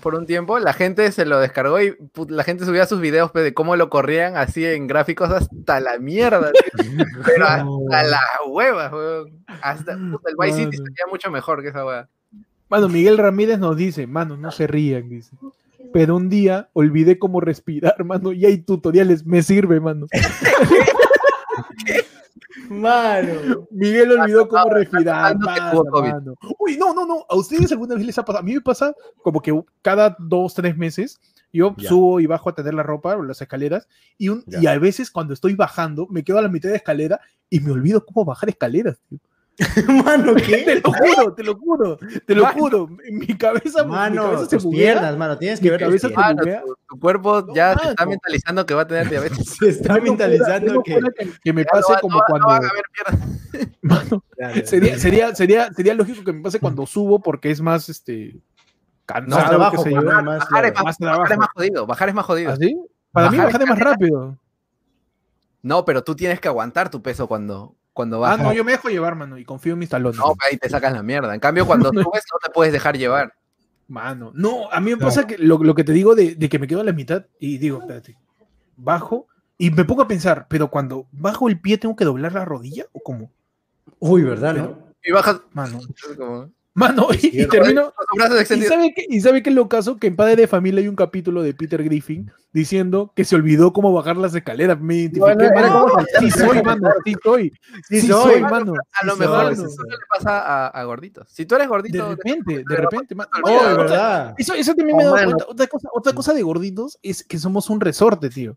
por un tiempo, la gente se lo descargó y put- la gente subía sus videos pe, de cómo lo corrían así en gráficos hasta la mierda. Pero hasta la hueva, weón. Hasta puta, el Vice City sería mucho mejor que esa hueva. Mano, Miguel Ramírez nos dice, mano, no se rían, dice. Pero un día olvidé cómo respirar, mano, y hay tutoriales, me sirve, mano. Mano. Miguel olvidó cómo respirar, mano. Uy, no, no, no, a ustedes alguna vez les ha pasado, a mí me pasa como que cada dos, tres meses, yo Ya. subo y bajo a tener la ropa o las escaleras, y, un, y a veces cuando estoy bajando, me quedo a la mitad de escalera y me olvido cómo bajar escaleras, tío. Mano, Te ¿qué? lo juro, te lo juro, te lo Mano. juro. En mi cabeza, mi Mano, cabeza se tus piernas, mano. Tienes Mi que ver tus piernas. Mano, tu, tu cuerpo No, ya se mano. está mentalizando que va a tener diabetes. Se está Tengo mentalizando fuera- que. que, que me pase no va- como no cuando. no van a ver. Mano, Claro, sería, sería, sería, sería lógico que me pase cuando subo porque es más este cansado, Más trabajo, yo. pues, ¿no? Más, Bajar, es más, Más bajar es trabajo. más jodido. Bajar es más jodido. ¿Así? Para mí Bajar bajar es más rápido. No, pero tú tienes que aguantar tu peso cuando, cuando Ah, bajas. no, yo me dejo llevar, mano, y confío en mis talones. No, ahí te sacas la mierda. En cambio, cuando subes, no te puedes dejar llevar. Mano, no, a mí me pasa que lo, lo que te digo de, de que me quedo a la mitad y digo, espérate, bajo y me pongo a pensar, pero cuando bajo el pie tengo que doblar la rodilla o cómo? Uy, ¿verdad, no? Y bajas. Mano, es como- mano, y, y termino, ¿Y sabe, qué, ¿Y sabe qué es lo caso? Que en Padre de Familia hay un capítulo de Peter Griffin diciendo que se olvidó cómo bajar las escaleras. Me identifiqué, Bueno, mano. Sí soy, mano, sí soy. Sí Sí soy, soy, mano. mano. A lo Sí mejor soy, eso solo le pasa a, a gorditos. Si tú eres De gordito, repente, de repente. mano. Uy, Otra- ¿verdad? Eso, eso también me he Oh, dado mano. cuenta. Otra cosa, otra cosa de gorditos es que somos un resorte, tío.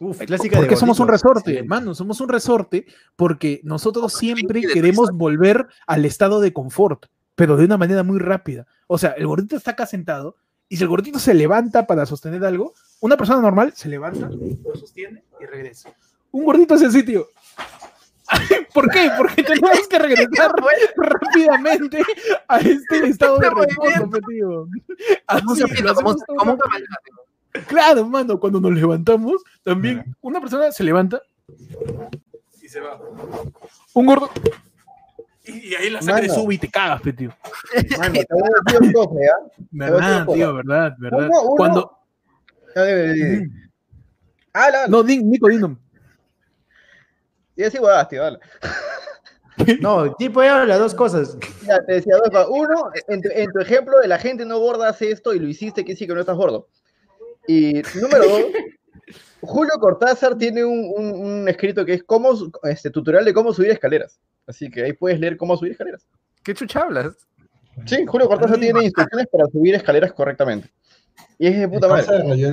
Uf, clásica ¿Por de qué somos un resorte, hermano? Somos un resorte porque nosotros siempre de queremos volver al estado de confort, pero de una manera muy rápida. O sea, el gordito está acá sentado y si el gordito se levanta para sostener algo, una persona normal se levanta, lo sostiene y regresa. Un gordito hace así, tío. ¿Por qué? Porque tenemos que regresar rápidamente a este estado de Este reposo, pe, tío. como. Claro, mano, cuando nos levantamos, también una persona se levanta y se va. Un gordo. Y, y ahí la sangre Mano. sube y te cagas, pe, tío. Mano, te voy a decir un toque, ¿ah? Verdad, tío, verdad, verdad. Uno- uno- Cuando. Ya, ya, ya, ya. Ah, la, No, Din- Nico, Dino. Y así huevadas, tío, dale. No, tipo era las dos cosas. Ya, te decía dos cosas. Uno, en tu, en tu ejemplo de la gente no gorda hace esto y lo hiciste, que sí que no estás gordo. Y número dos, Julio Cortázar tiene un, un- un escrito que es cómo, este, tutorial de cómo subir escaleras. Así que ahí puedes leer cómo subir escaleras. ¿Qué chucha hablas? Sí, Julio Cortázar tiene instrucciones para subir escaleras correctamente. Y es de puta ¿Pasa madre.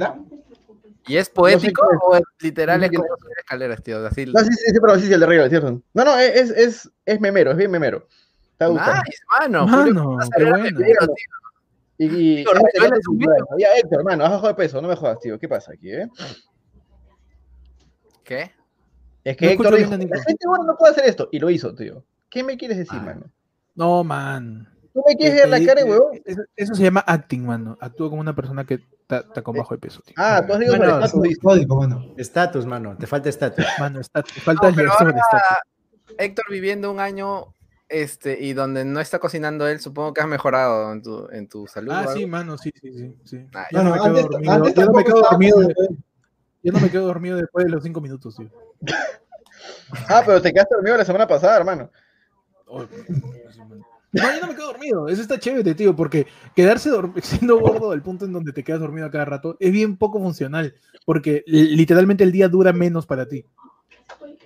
¿Y es poético o es literal No es como subir escaleras, tío? Así. No, sí, sí, sí, pero sí, sí, el de arriba, es cierto. No, no, es, es, es memero, es bien memero. Está. Nice, mano. Julio Mano, Cortázar qué era bueno. memero, tío. Y. Ya, Héctor, hermano, has bajado de peso, no me jodas, tío. ¿Qué pasa aquí, eh? ¿Qué? Es que No Héctor dijo, bien la gente gorda no puede hacer esto, y lo hizo, tío. ¿Qué me quieres decir, Ah. mano? No, man. ¿Tú me quieres ver la cara, eh, huevón? Eso, eso se llama acting, mano. Actúa como una persona que está, con bajo de peso, tío. Ah, tú has dicho Bueno, estatus. Código, mano. Estatus, mano. Te falta estatus. Mano, está, te falta No, estatus. Héctor viviendo un año este, y donde no está cocinando él, supongo que has mejorado en tu, en tu salud. Ah, sí, mano, sí, sí, sí. sí. Ah, Yo no me quedo antes, dormido. antes Yo no me quedo dormido. de- cocinando. Yo no me quedo dormido después de los cinco minutos, tío. Ah, pero te quedaste dormido la semana pasada, hermano. No, yo no me quedo dormido. Eso está chévere, tío, porque quedarse siendo gordo al punto en donde te quedas dormido a cada rato es bien poco funcional, porque li- literalmente el día dura menos para ti.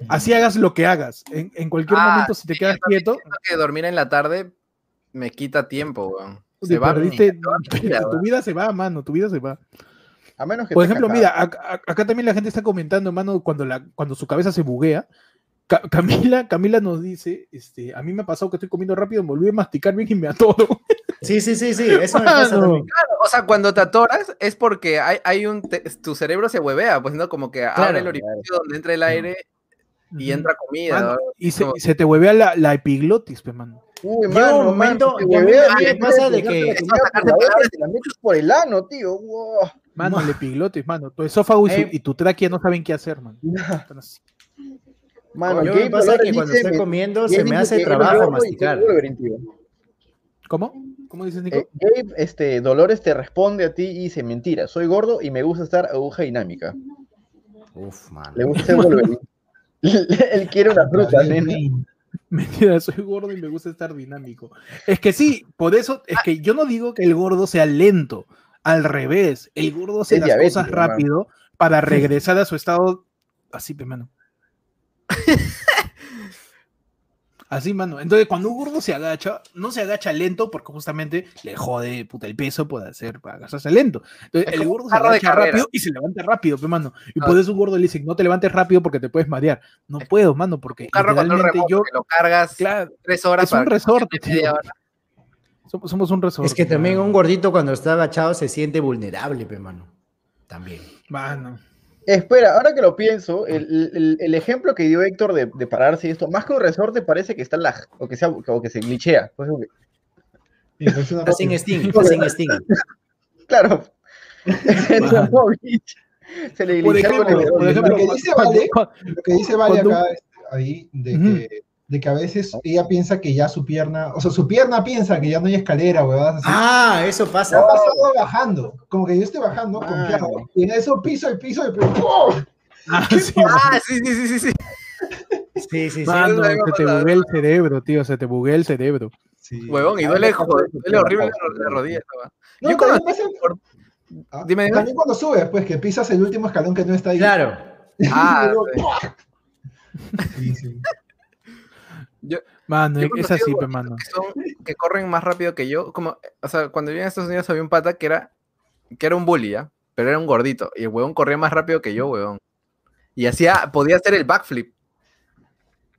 Así hagas lo que hagas. En, en cualquier Ah, momento, si te quedas quieto, que dormir en la tarde me quita tiempo, weón. Se va perdiste- tu vida se va, mano, tu vida se va. A menos que Por ejemplo, mira, ac- ac- acá también la gente está comentando, hermano, cuando, la, cuando su cabeza se buguea. Ca- Camila, Camila nos dice, este, a mí me ha pasado que estoy comiendo rápido, me volví a masticar bien y me atoro. Sí, sí, sí, sí. Eso me pasa Mano. también. Claro, o sea, cuando te atoras es porque hay, hay un te- tu cerebro se huevea, pues no como que abre el orificio donde entra el aire y entra comida. Mano, ¿no? y se, Como- y se te huevea la, la epiglotis, pues, mano. Uy, Llega mano, un momento- mano, te y a mí- me pasa de que- por la boca y te la metes por el ano, tío. Wow. Mano, el epiglotis, mano. Tu esófago y, Eh. tu tráquea no saben qué hacer, mano. Mano, Yo Gabe me pasa que cuando estoy comiendo se me hace trabajo masticar. ¿Cómo? ¿Cómo dices, Nico? Eh, Gabe, este, Dolores te responde a ti y dice, mentira, soy gordo y me gusta estar aguja dinámica. Uf, mano. Le gusta ser Wolverine. Él quiere una fruta, nene. Mentira, soy gordo y me gusta estar dinámico. Es que sí, por eso, es que yo no digo que el gordo sea lento. Al revés, el gordo hace las cosas hermano. rápido para regresar a su estado así, pe, mano. Así, mano. Entonces, cuando un gordo se agacha, no se agacha lento porque justamente le jode puta, el peso por hacer para agacharse lento. Entonces, Es el gordo se agacha rápido y se levanta rápido, pe, mano. Y Ah. por eso un gordo le dice, no te levantes rápido porque te puedes marear. No Es- puedo, mano, porque Un carro con literalmente remoto yo, que lo cargas claro, tres horas es un resorte. Somos, somos un resorte. Es que también mano. un gordito cuando está agachado se siente vulnerable, pe, mano. También. Mano. Espera, ahora que lo pienso, el, el- el ejemplo que dio Héctor de, de pararse y esto, más que un resorte parece que está lag, o que, sea, o que se glitchea. Pues, ok. Sí, es una Está sin. Sting, está sin Sting. Claro. Se le Por glitchea con ejemplo, el- por ejemplo, Lo que dice Vale- Lo que dice Vale acá es ahí de que, de que a veces ella piensa que ya su pierna, o sea, su pierna piensa que ya no hay escalera, huevadas así. Ah, eso Se ha pasa. pasado bajando, como que yo estoy bajando, Ah. confiado, y en eso piso el piso y ¡pum! Ah, sí, Ah, sí, sí, sí, sí, sí. Sí, sí, sí. mano, ha se te buguea el cerebro, tío, se te buguea el cerebro. Sí. Huevón, y Ah, duele, joder, duele horrible la, rodilla. No, Yo pasa- Ah, Dime, dime. También cuando subes, pues que pisas el último escalón que no está ahí. Claro. Ah, Y luego, sí. Sí, sí. Mano, Yo es así, pe, mano. que, son- que corren más rápido que yo. Como, o sea, cuando vivía en Estados Unidos había un pata que era, que era un bully, ¿ya? Pero era un gordito. Y el huevón corría más rápido que yo, huevón. Y hacía, podía hacer el backflip.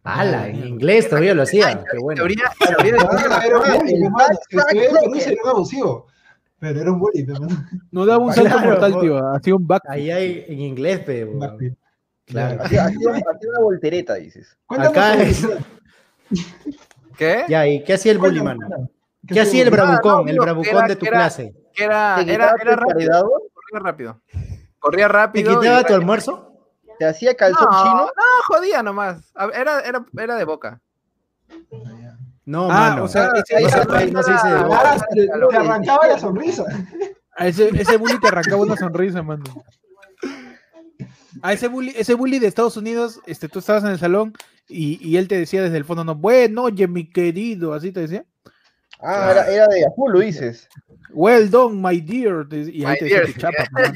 Ala, en inglés todavía lo hacía. Qué bueno. Teoría, teoría de era un abusivo. Pero era un bully. No daba un salto mortal, tío. Hacía un back. Ahí hay en inglés, pe. weón. Backflip. Claro. Hacía una voltereta, dices. Acá es-. ¿Qué? Ya, ¿y qué hacía el bully, mano? ¿Qué hacía el bravucón? no, el bravucón de tu clase. Que era, ¿Te era, era rápido. corría rápido. corría ¿Te rápido. quitaba y- tu almuerzo? ¿Te hacía calzón no, chino? No, jodía nomás. Era, era, era de boca. No, Ah, mano. o sea, ese, no, ese- se, dice de Ah, boca. Ah, te, te arrancaba la sonrisa. a ese, ese bully te arrancaba una sonrisa, mano. A ese bully, ese bully de Estados Unidos, este, tú estabas en el salón y, y él te decía desde el fondo, no, bueno, oye, mi querido, así te decía. Ah, era, era de azul, lo dices. Well done, my dear. Y ahí My te decía dear, tu chapa, mano.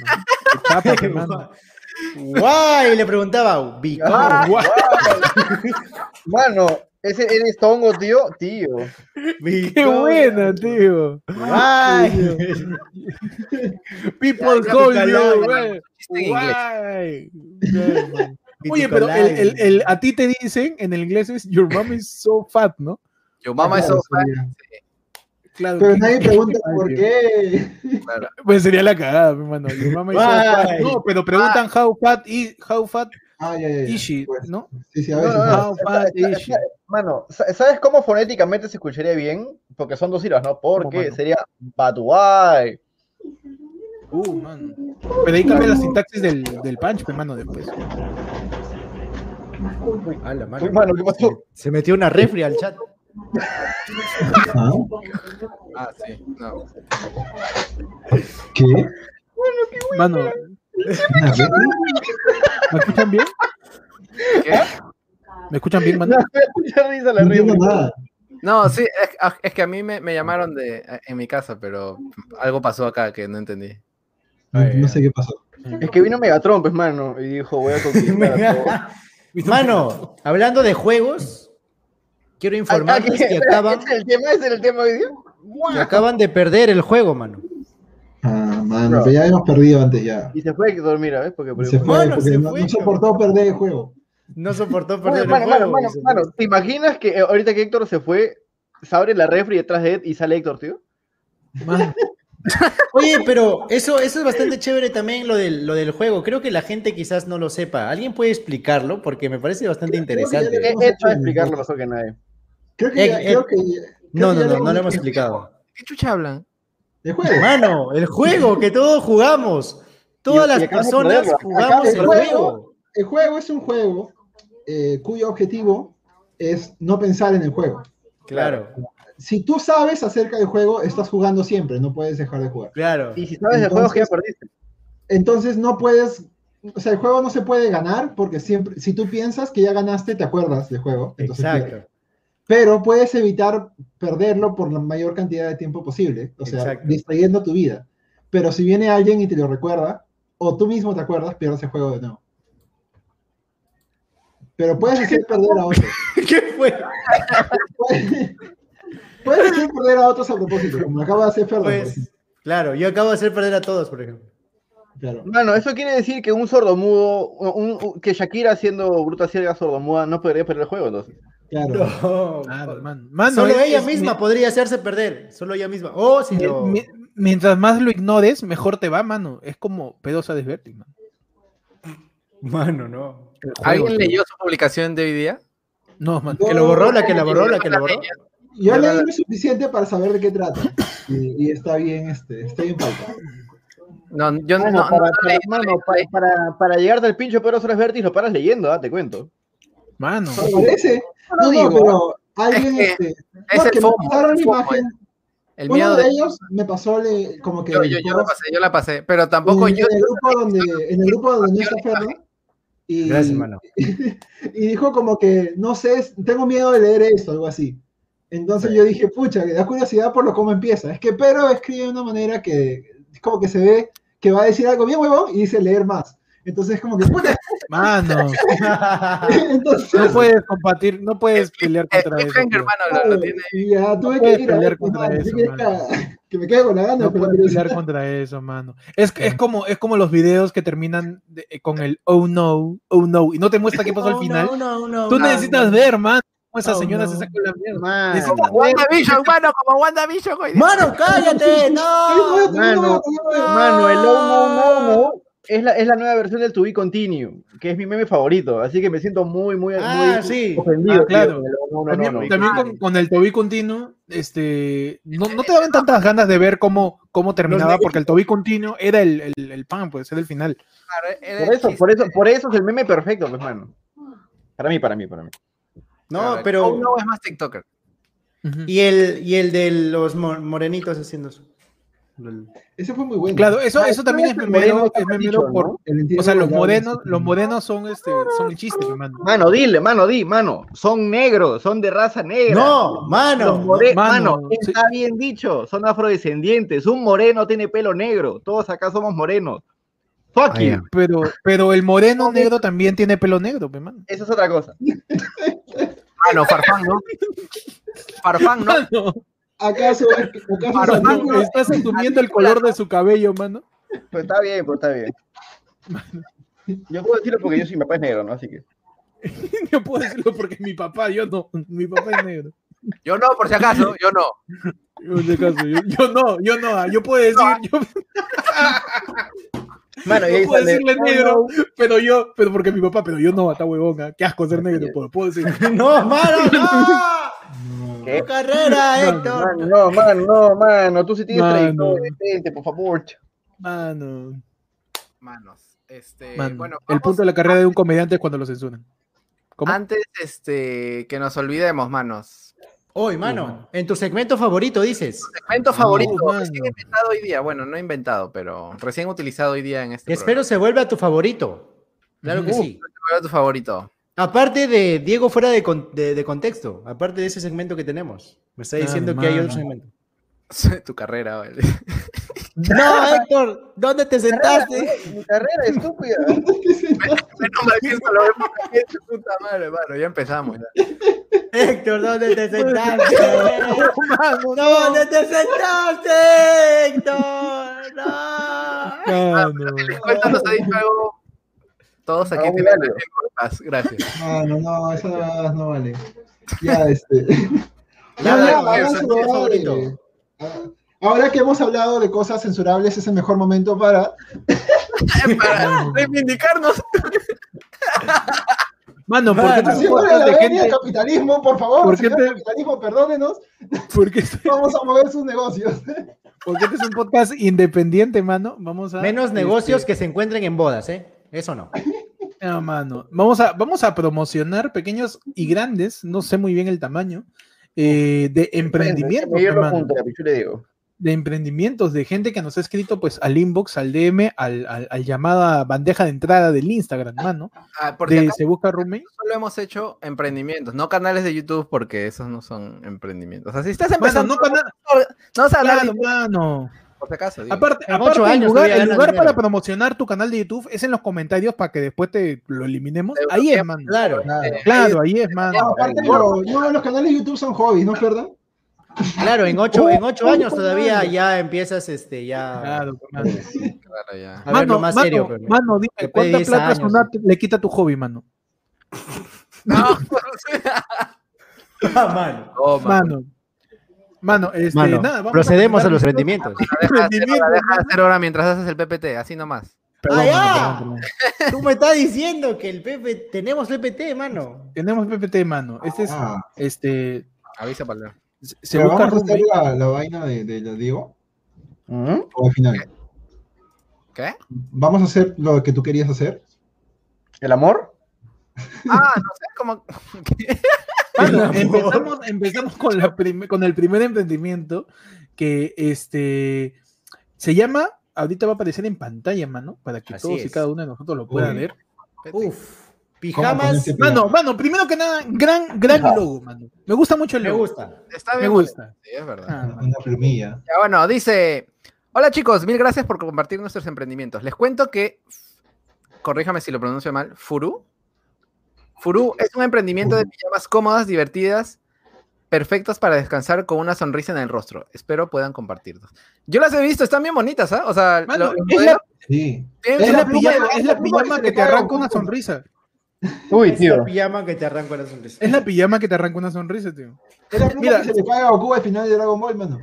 Tu chapa, pe, mano. Guay, le preguntaba. Ah, guau. Mano, ese eres tongo, tío. Tío. Qué buena, tío. Guay. People call you. Guay. Oye, pero el, colada. el- el- a ti te dicen en el inglés es Your mom is so fat, ¿no? Yo, mamá, Claro, eso sería. Claro. Pero ¿qué- nadie pregunta por qué. claro. Pues sería la cagada, mi mano. Your mom is so fat. No, pero preguntan how fat is, how fat Ah, ya, ya, ya. is she, Pues, ¿no? Sí, sí, a No, veces. no, no. Fat is sa- she? Mano, sa- ¿sabes cómo fonéticamente se escucharía bien? Porque son dos sílabas, ¿no? Porque sería Batuay. Uh, man. Pero ahí cambia la sintaxis del, del punch, mi mano, después. A la mano. ¿qué pasó? Se metió una refri al chat. Ah, Ah, sí. No. ¿Qué? Mano. ¿me escuchan bien? ¿Qué? ¿Me escuchan bien, mano? Mucha risa la No sí, es, ah, es que a mí me, me llamaron de en mi casa, pero algo pasó acá que no entendí. No, sé qué pasó. Es que vino Megatron, pues, mano, y dijo, voy a conquistar a todos. Mano, hablando de juegos, quiero Ah, informarles que acaban, ¿Ese es el tema? ¿Ese es el tema hoy día? que acaban de perder el juego, mano. Ah, mano, pero ya hemos perdido antes ya. Y se fue a dormir, ¿ves? Porque Se fue, Mano, porque se no, fue, no soportó perder el juego. No soportó perder mano, el mano, juego. mano, dice. mano, ¿te imaginas que ahorita que Héctor se fue, se abre la refri detrás de él y sale Héctor, tío? Mano, Oye, pero eso, eso es bastante chévere también lo del, lo del juego. Creo que la gente quizás no lo sepa. ¿Alguien puede explicarlo? Porque me parece bastante Creo que interesante. hemos él hecho en el explicarlo mejor que nadie. Creo que, Eh, ya, eh, creo que No, creo no, que no, no lo hemos explicado. ¿Qué chucha hablan? El juego. Mano, el juego que todos jugamos. Todas Y- las personas jugamos el juego. El juego es un juego eh, cuyo objetivo es no pensar en el juego. Claro, Si tú sabes acerca del juego, estás jugando siempre, no puedes dejar de jugar. claro. Y si sabes de juegos que ya Entonces- perdiste. Entonces no puedes, o sea, el juego no se puede ganar porque siempre, si tú piensas que ya ganaste, te acuerdas del juego. entonces pierdes. Exacto. Pero puedes evitar perderlo por la mayor cantidad de tiempo posible, o sea, Exacto. distrayendo tu vida. Pero si viene alguien y te lo recuerda, o tú mismo te acuerdas, pierdes el juego de nuevo. Pero puedes hacer perder a otros. ¿Qué fue? Puedes, puedes hacer perder a otros a propósito, como acaba de hacer ejemplo. Pues, claro, yo acabo de hacer perder a todos, por ejemplo. Claro. Mano, eso quiere decir que un sordomudo, un, un- que Shakira siendo bruta ciega sordomuda no podría perder el juego, entonces. Claro. No, Claro. Mano, Solo es- ella es- misma mi- podría hacerse perder. Solo ella misma. O si lo. mi- mientras más lo ignores, mejor te va, mano. Es como pedosa desvertir, mano. Mano, no. Juego, ¿Alguien tío. leyó su publicación de hoy día? No, mano. Que lo borró, la que la borró, la que la borró. Yo leí lo suficiente para saber de qué trata. Y, y está bien, este, está bien pauta. No, yo no, no, para, no para- mano, para, para, para llegarte al pincho Pedro Suárez Vértiz lo paras leyendo, ah, te cuento. Mano. ¿Te parece? No No, pero alguien, Es este, Es no, el que me FOMO, pasaron el la FOMO, imagen. el Uno miedo de de... ellos me pasó le- como que Yo, yo, yo la pasé, yo la pasé, pero tampoco en, yo... en el grupo donde, en el grupo donde está Ferdo. Y, Gracias, mano. y dijo como que, no sé, tengo miedo de leer esto, algo así. Entonces yo dije, pucha, que da curiosidad por lo cómo empieza. Es que Pedro escribe de una manera que es como que se ve que va a decir algo bien huevón y dice leer más. Entonces es como que, puta, Mano. entonces... No puedes compartir, no puedes pelear contra eso. Hermano, lo, lo tiene ya tuve No que ir a pelear contra eso, que, mano. que me quede con la gana. No pero puedes pelear contra eso, mano. Es, es, como, es como los videos que terminan de- eh, con el oh no, oh no, y no te muestra qué pasó al final. No, no, no, Tú no, necesitas no. ver, mano, cómo esa Oh, señora no. se sacó la mierda. WandaVision, mano, como WandaVision, güey. Mano, cállate. No. mano, mano, el oh no, no, no. es la, es la nueva versión del To Be Continue, que es mi meme favorito, así que me siento muy, muy, Ah, muy sí. ofendido. Ah, claro. No, no, También, no. también con, con el Toby continuo, este, no, no te daban tantas ganas de ver cómo, cómo terminaba, porque el Toby continuo era el, el, el pan, pues era el final. Claro, era Por eso, por eso, por eso es el meme perfecto, pues, mano. Para mí, para mí, para mí. No, Claro, pero. no es más TikToker. Ujú. Y el, y el de los mo- morenitos haciendo eso. Ese fue muy bueno. Claro, eso, Ah, eso también es memero, es memero dicho, por, ¿no? O sea, los sí. los morenos son este, son el chiste, hermano. Mano, dile, mano, di, mano. Son negros, son de raza negra. No, mano. more- mano, mano, sí. está bien dicho, son afrodescendientes. Un moreno tiene pelo negro. Todos acá somos morenos. Fuck you. Pero, pero el moreno negro también tiene pelo negro, pe, mano. Eso es otra cosa. Mano, Farfán, ¿no? Farfán, ¿no? Mano, ¿Acaso, acaso Santiago- mano, estás asumiendo el color de su cabello, mano. Pues está bien, pues está bien. Yo puedo decirlo porque yo sí, mi papá es negro, ¿no? Así que. Yo puedo decirlo porque mi papá, yo no, mi papá es negro. Yo no, por si acaso, yo no. Yo, en ese caso, yo, yo no, yo no, ah, yo puedo decir, yo, Mano, ahí puedo sale, decirle "Oh, negro, pero yo, pero porque mi papá, pero yo no, está huevona, qué asco ser negro, puedo, puedo decir. No, mano, no. ¿Qué? Carrera, No, Héctor. No, mano, no, mano. Tú sí tienes Mano. trayectoria, por favor. Mano, Manos. Este, mano. bueno, el punto de la carrera de un comediante es cuando lo censuran. ¿Cómo? Antes, este, que nos olvidemos, manos. Hoy, mano, en tu segmento favorito dices. Segmento favorito, mano. recién inventado hoy día. Bueno, no inventado, pero recién utilizado hoy día en este Espero se vuelva tu favorito. Claro que Ujú. sí. programa. ¿Cuál es tu favorito? Aparte de Diego fuera de, con- de- de contexto, aparte de ese segmento que tenemos. Me está diciendo que hay mano. otro segmento. tu carrera, vale. No, Héctor, ¿dónde te sentaste? Mi carrera, estúpida. Menos mal que esto lo vemos aquí en su puta madre, mano. Ya empezamos. ya. Héctor, ¿dónde te sentaste? Mano, ¿Dónde te sentaste, Héctor? No. mano. Les cuento, nos ha dicho algo. Todos aquí Ah, tienen el podcast. Gracias. No, no, no, eso no, no vale. Ya, este. Ya, Ya, ya, ya, ah, Ahora que hemos hablado de cosas censurables, es el mejor momento para. Para reivindicarnos. Mano, ¿por qué te la de gente? capitalismo, por favor. ¿Por qué te- capitalismo, perdónenos. ¿Por qué, Vamos a mover sus negocios. porque este es un podcast independiente, mano. Vamos a. Menos negocios este, que se encuentren en bodas, ¿eh? Eso no. No, mano. Vamos a, vamos a promocionar pequeños y grandes, no sé muy bien el tamaño, eh, de hermano. punto, la pichu le digo. De emprendimientos, de gente que nos ha escrito pues al inbox, al DM, al, al, al llamada bandeja de entrada del Instagram, mano. Ah, porque De acá se busca roommate. solo hemos hecho emprendimientos, no canales de YouTube, porque esos no son emprendimientos. O sea, si estás Mano, empezando, no, pana- no a hablar claro, mano. por si acaso. digo. Aparte, aparte ocho el años lugar, el lugar para promocionar tu canal de YouTube es en los comentarios para que después te lo eliminemos. Ahí es, mano. Claro. Claro. Claro, ahí es, mano. No, aparte, lo- no, los canales de YouTube son hobbies, ¿no es verdad? Claro, en ocho, en ocho Oh, años oh, todavía mano. ya empiezas este ya Claro, mano. Claro, ya. a verlo más mano, serio. pero- mano, dime, ¿cuánta 10 plata años, Sonat le quita tu hobby, mano? No, Ah, mano. oh, mano. Mano. Mano, este, Mano, nada, vamos procedemos a los comentar- emprendimientos. Deja de hacer Emprendimiento, hora, deja de mano. hacer hora mientras haces el PPT, así nomás. Perdón, Ah, mano, ya. perdón, perdón. Tú me estás diciendo que el Pepe, tenemos PPT, mano. Tenemos PPT, mano. Este es, Ah, este, Avisa para se se pero busca vamos a hacer la, la vaina de, de la Diego ¿Mm? o al final. ¿Qué? Vamos a hacer lo que tú querías hacer. ¿El amor? Ah, no sé, como. Amor. empezamos, empezamos con, la prim- con el primer emprendimiento que este se llama, ahorita va a aparecer en pantalla, mano, para que Así todos y cada uno de nosotros lo puedan Uy. ver. Uf. ¿Cómo Pijamas, Mano, mano, primero que nada, gran, gran logo, mano. Me gusta mucho el me logo. gusta. Está Me bien. gusta. Sí, es verdad. Ah, Una, plumilla. Ya, bueno, dice. Hola chicos, mil gracias por compartir nuestros emprendimientos. Les cuento que, corríjame si lo pronuncio mal, Furu. Furu es un emprendimiento de pijamas cómodas, divertidas, perfectas para descansar con una sonrisa en el rostro. Espero puedan compartirlos. Yo las he visto, están bien bonitas, ¿ah? O sea, Mano, lo- los es la, Sí. Es es la pijama, es la que te arranca una sonrisa. Uy, Es tío. la pijama que te arranca la sonrisa. Es la pijama que te arranca una sonrisa, tío. Es la pluma Mira. que se le cae a Goku al final de Dragon Ball, mano.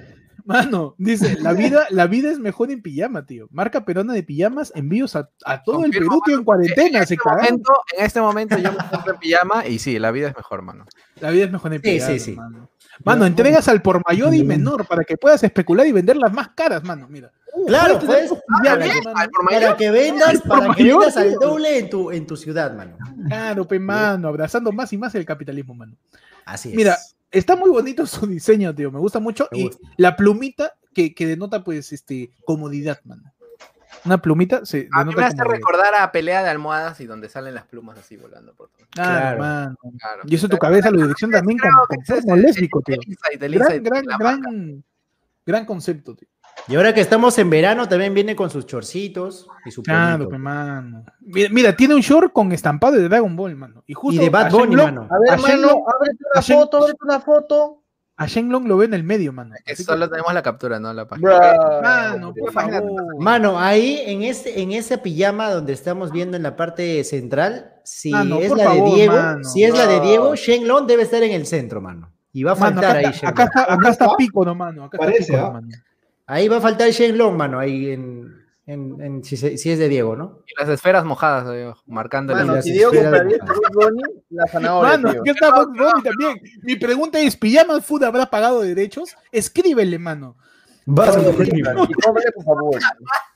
Mano, dice, la vida, la vida es mejor en pijama, tío. Marca peruana de pijamas, envíos a, a todo el Perú, tío, en cuarentena. en, se este momento, en este momento yo me encuentro en pijama y sí, la vida es mejor, mano. La vida es mejor en Sí, pijama, sí, sí. mano. Mano, entregas al por mayor y menor para que puedas especular y venderlas más caras, mano. Mira. Claro, Puedes al por Para que vendas, para que mayor, vendas al doble en tu, en tu ciudad, mano. Claro, pe, mano, abrazando más y más el capitalismo, mano. Así es. Mira, está muy bonito su diseño, tío. Me gusta mucho. Me y la plumita que, que denota, pues, este, comodidad, mano. Una plumita se A mí me hace comodidad. recordar a pelea de almohadas y donde salen las plumas así volando por todo. Claro, Claro. mano. Claro. Y eso tu cabeza lo dirección también el- lésbico, tío. Gran, gran, la gran, gran concepto, tío. Y ahora que estamos en verano, también viene con sus chorcitos y su Claro, mano. Mira, mira, tiene un short con estampado de Dragon Ball, mano. Y justo Y de Bad a Bunny, Shenlong- mano. A ver, A mano, ábrete a una Shen- foto, ábrete una foto. A Shenlong lo ve en el medio, mano. Es que solo tenemos la captura, no la página. Bruh. Mano, por favor. Mano, ahí en este, en esa pijama donde estamos viendo en la parte central, si Mano, es la favor, de Diego, mano. si es la de. Diego, Shenlong debe estar en el centro, mano. Y va a Mano, faltar acá, ahí está, Shenlong. acá está, acá ¿Dónde está pico, no, mano. Acá Parece, está pico, ¿ah? no, mano. Ahí va a faltar Shenlong, mano, ahí en, en- en- si, se- si es de Diego, ¿no? Y las esferas mojadas, eh, marcando las si Diego compraría Bunny, la zanahoria, Mano, tío. aquí está Box Bunny también. Mi pregunta es, ¿Pijama Food habrá pagado derechos? Escríbele, mano. Va- Y cómprale, por favor.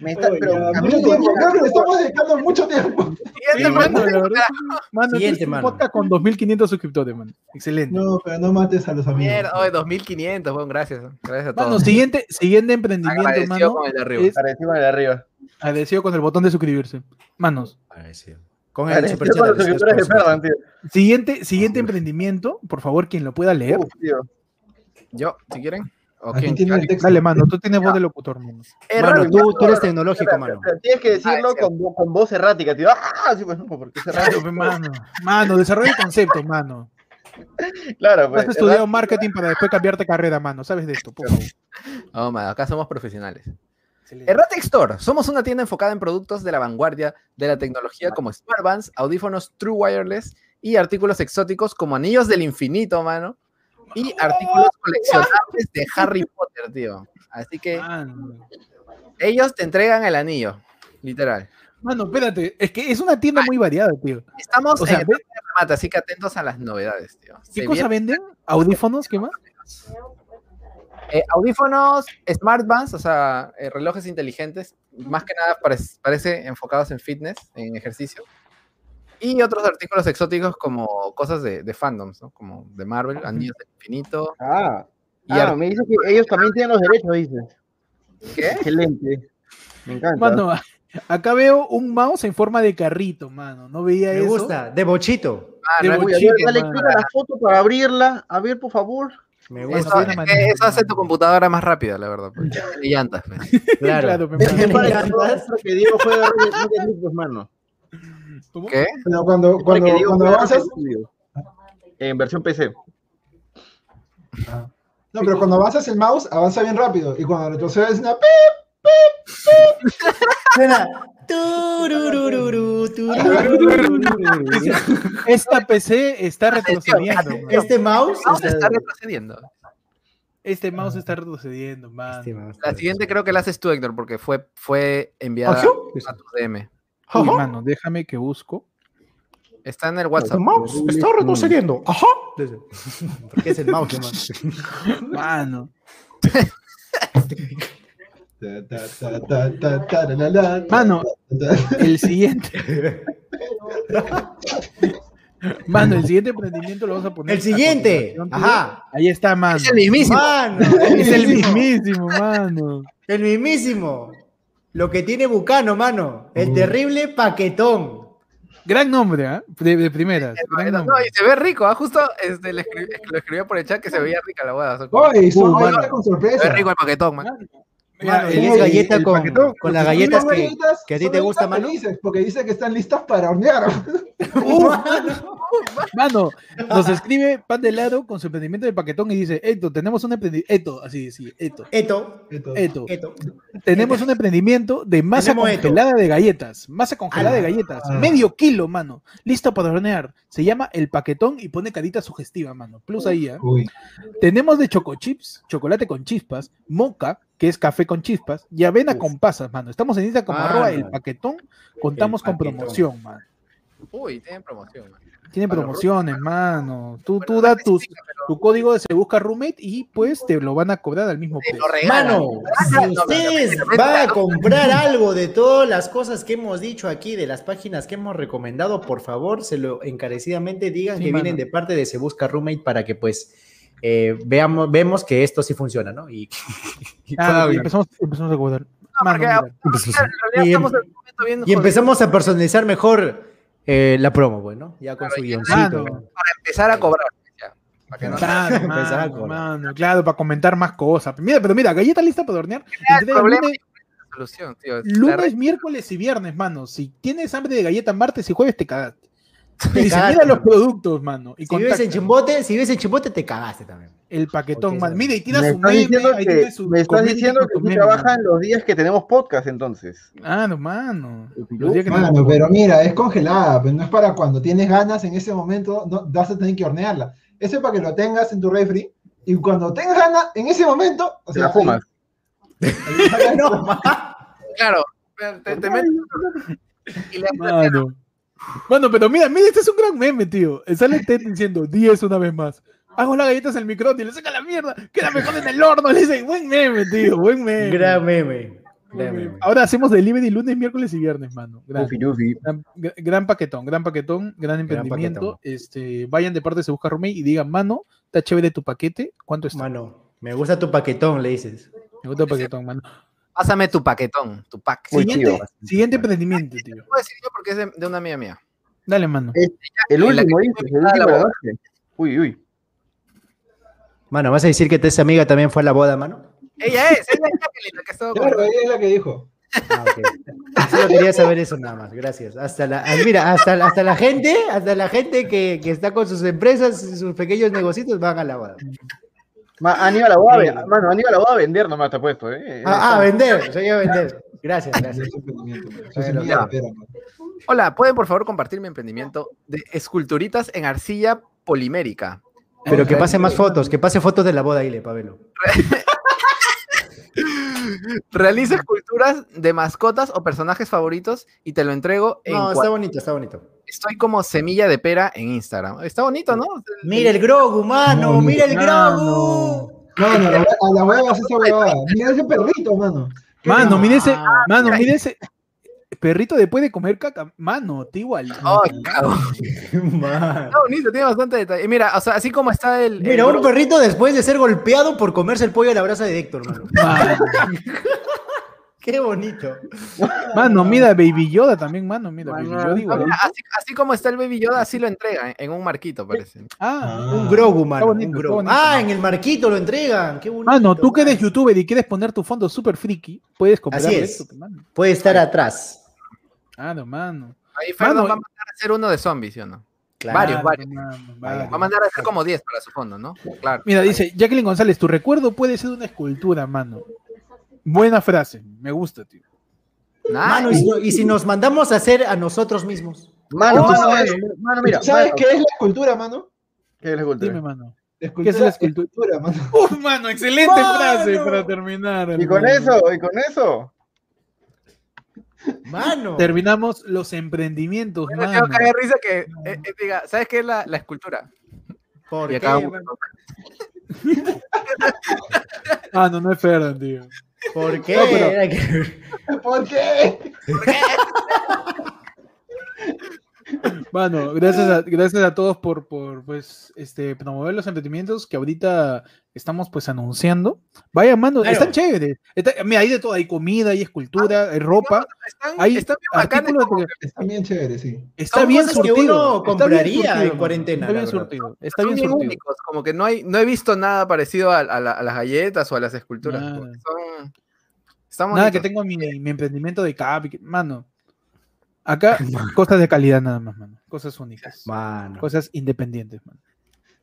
Me está, Oye, pero ya, mucho tiempo, creo que le estamos dedicando mucho tiempo. Siguiente, mano, la verdad. Mano, Siguiente, un mano. podcast con 2.500 suscriptores, mano. Excelente. No, pero no mates a los amigos. Mierda, hoy 2500, bueno, gracias. Gracias a todos. Mano, siguiente, siguiente emprendimiento, Agradecido mano. con el de arriba. es Agradecido con el de arriba. agradecido con el botón de suscribirse. Manos, Con el Agradecido superchat con. Ferdan, tío. siguiente, siguiente emprendimiento, por favor, quien lo pueda leer. Uf, tío. Yo, si quieren. Dale, mano, tú tienes voz de locutor, mano. Mano, tú, tú eres tecnológico, mano. Pero Tienes que decirlo Ah, es con, con voz errática, tío. ¡Ah! Sí, pues, no, porque es mano. Mano, desarrolla el concepto, mano. Claro, pues. has estudiado marketing para después cambiarte carrera, mano. ¿Sabes de esto? Por favor. Oh, man, acá somos profesionales. Erratic Store. Somos una tienda enfocada en productos de la vanguardia de la tecnología como smartbands, audífonos True Wireless y artículos exóticos como anillos del infinito, mano. Y artículos coleccionables de Harry Potter, tío. Así que Mano. ellos te entregan el anillo, literal. Mano, espérate. Es que es una tienda muy variada, tío. Estamos O sea, en de remate, así que atentos a las novedades, tío. ¿Qué Se cosa viene- venden? ¿Audífonos? ¿Qué más? Eh, audífonos, smartbands, o sea, eh, relojes inteligentes, más que nada parece, parece enfocados en fitness, en ejercicio. Y otros artículos exóticos como cosas de, de fandoms, ¿no? Como de Marvel, Anillos del Infinito. Ah, Y ah, me dice que ellos también tienen los derechos, dices. ¿Qué? Excelente. Me encanta. Mano, acá veo un mouse en forma de carrito, mano. No veía Me eso. gusta, de bochito. Ah, De bochito, ver, dale clic a la foto para abrirla. A ver, por favor. Me eso, gusta. de una es que manera. eso hace tu computadora más rápida, la verdad. Porque tiene llantas. pues. Claro. Claro, pe, Es que Diego juega mano. ¿Cómo? ¿Qué? Pero cuando, cuando, cuando avanzas, League. En versión PC. no, pero cuando avanzas el mouse, avanza bien rápido. Y cuando retrocedes, una pi, Suena. tururururu, tururururu. Esta PC está retrocediendo. mano. Este mouse. Vamos a está- retrocediendo. Este mouse está retrocediendo. Este mouse. La siguiente creo que la haces tú, Héctor, porque fue, fue enviada ¿Ajá? a tu DM. Uy, mano, déjame que busco. Está en el El WhatsApp. mouse está retrocediendo. Ajá. Porque es el mouse, hermano. Mano. Mano, ta. el siguiente. Mano, el siguiente emprendimiento lo vamos a poner. El siguiente. Ajá. Ahí está, mano. Es el mismísimo. Mano, Es el mismísimo, mano. El mismísimo. Lo que tiene Bucano, mano. El terrible paquetón. Gran nombre, ¿ah? De, de primeras. gran No, nombre. y se ve rico, ¿ah? justo este, le escribí- lo escribió por el chat que se veía rica la hueá. o sea, Oye, son Uh, con Se ve rico el paquetón, man. Mira, Mano, el- y es galleta el con, paquetón, con las porque galletas Son que, galletas- que a ti son te gusta, mano. porque dice que están listas para hornear. Uh, Mano, nos escribe Pan de Helado con su emprendimiento de paquetón y dice, Eto, tenemos un emprendimiento, Eto, así, sí, Eto, Eto, Esto. Eto, eto. tenemos un emprendimiento de masa Tenemos Eto. congelada de galletas, masa congelada de Ala. galletas, Ah. medio kilo, mano, listo para hornear, se llama el paquetón y pone carita sugestiva, mano, plus ahí, ¿ah? Uy. Tenemos de chocochips, chocolate con chispas, moca, que es café con chispas, y avena Uf. con pasas, mano. Estamos en Instagram como Mano. arroba el paquetón, contamos El con paquetón. promoción, mano. Uy, tienen promoción. man. Tiene Para promociones, mano. Tú, Bueno, tú das tus, especifica, pero tu código de Se Busca Roommate y pues te lo van a cobrar al mismo precio. Mano, si ustedes van a comprar algo de todas las cosas que hemos dicho aquí, de las páginas que hemos recomendado, por favor, se lo encarecidamente digan Sí, que mano. vienen de parte de Se Busca Roommate para que pues eh, veamos, vemos que esto sí funciona, ¿no? Y, y Ah, empezamos, empezamos a cobrar. No, Mano, porque mira. en realidad Y, estamos en un momento bien y jodido empezamos a personalizar mejor eh, la promo, bueno, ya con Claro, su y- guioncito. Para empezar a cobrar. ya, para que no Claro, Empezar a cobrar. mano, claro, para comentar más cosas. Mira, pero mira, galleta lista para hornear. solución, tío. lunes, miércoles y viernes, mano. Si tienes hambre de galleta martes y jueves, te cagaste. Y dice, cagaste, mira los productos, mano. Y Si vives en. Chimbote, si vives en Chimbote, te cagaste también. El paquetón, Ok, mano. sí. Mira, y tira Me su meme. diciendo ahí que, tiene su me estás diciendo que tú trabajas mano. los días que tenemos podcast, entonces. Ah, no, mano. Los días que Mano, no- pero mira, es congelada, pero no es para cuando tienes ganas en ese momento, no vas a tener que hornearla. Eso es para que lo tengas en tu refri y cuando tengas ganas, en ese momento, o sea, la fumas. ahí- ahí- No. Claro, te, te metes y le Mano. Mano, pero mira, mira, este es un gran meme, tío. Sale Ted diciendo 10 una vez más. Hago las galletas en el microondas y le saca la mierda. Queda mejor en el horno. Le dice, buen meme, tío, buen meme. Gran meme. Gran. Ahora hacemos delivery lunes, miércoles y viernes, mano. Gran, Ufi, ufi. gran, gra- gran paquetón, gran paquetón, gran emprendimiento. paquetón. Este, vayan de parte Se Busca Roommate y digan, mano, está chévere tu paquete. ¿Cuánto está? Mano, me gusta tu paquetón, le dices. Me gusta el paquetón, mano. Pásame tu paquetón, tu pack. Siguiente, tío. siguiente emprendimiento, tío. Puedo decir yo porque es de, de una amiga mía. Dale, mano. El la último, el último boda. noche. Uy, uy. Mano, ¿vas a decir que esa amiga también fue a la boda, mano? Ella es, ella es Jacqueline, la que estaba con Claro, ella es la que dijo. Ah, ok. Solo quería saber eso nada más, gracias. Hasta la, ah, mira, hasta, hasta la gente, hasta la gente que, que está con sus empresas, sus pequeños negocios van a la boda. Ma, han ido a la boda, a Sí. ve- mano, han ido a la boda a vender nomás, te ha puesto, ¿eh? Ah, ah, vender, soy a vender. Gracias, gracias. Hola, ¿pueden por favor compartir mi emprendimiento de esculturitas en arcilla polimérica? Pero que pase más fotos, que pase fotos de la boda, Ile, Pabelo. Realiza esculturas de mascotas o personajes favoritos y te lo entrego en No, está bonito, está bonito. Estoy como semilla de pera en Instagram. Está bonito, ¿no? Mira el Grogu, mano, No, mira el. Grogu. Mano, a la, a la hueva esa huevada. Mira ese perrito, mano. Mano, mire ese, Ah, mano, mire ese perrito después de comer caca. Mano, te igual. Ay, cabrón. Man. Está bonito, tiene bastante detalle. Mira, o sea, así como está el. el Mira, un perrito después de ser golpeado por comerse el pollo a la brasa de Héctor, mano. Qué bonito. mano, mira, Baby Yoda también, mano, mira, Baby Yoda No, igual. mira, así, así como está el Baby Yoda, así lo entrega en, en un marquito, parece. Ah, Un Grogu, mano. bonito, un Grogu. bonito, ah, mano. en el marquito lo entregan. Qué bonito. mano, tú que eres youtuber y quieres poner tu fondo super friki, puedes comprar Así es. esto, mano. Puede estar atrás. Ah, no, mano. Ahí Fernando va a mandar a hacer uno de zombies, ¿sí o no? Claro. Varios, varios. mano, varios. Va a mandar a hacer como 10 para su fondo, ¿no? Claro. Mira, dice Jacqueline González, tu recuerdo puede ser una escultura, mano. Buena frase, me gusta, tío. Mano, y, si, y si nos mandamos a hacer a nosotros mismos. Mano, Oh, mano, ¿sabes? mano, mano, mira. ¿Sabes mano, qué es la escultura, mano? ¿Qué es la escultura? Dime, mano. ¿Qué es la escultura? escultura, mano. Uf, mano, excelente Mano. frase para terminar. Y con eso, y con eso. Mano. Terminamos los emprendimientos, mano. tengo que risa que eh, eh, diga, ¿sabes qué es la, la escultura? ¿Por Y qué? Ah, no, no es Ferdan, tío. ¿Por qué? No, pero- Era que- ¿Por qué? Mano, gracias a, gracias a todos por, por pues, este, promover los emprendimientos que ahorita estamos pues anunciando. Vaya, mano, Claro. están chéveres. Está- mira, hay de todo, hay comida, hay escultura, hay ropa. Están, Hay están bien bacanes que Está bien chévere, sí. Está bien cosas que surtido. uno está bien compraría surtido, en cuarentena, Está bien surtido. Está son bien bien surtido. únicos, como que no hay, no he visto nada parecido a, a la- a las galletas o a las esculturas. Nada. Son, están Nada que tengo mi, mi emprendimiento de cap, mano. Acá, cosas de calidad nada más, mano. Cosas únicas. Mano. Cosas independientes, mano.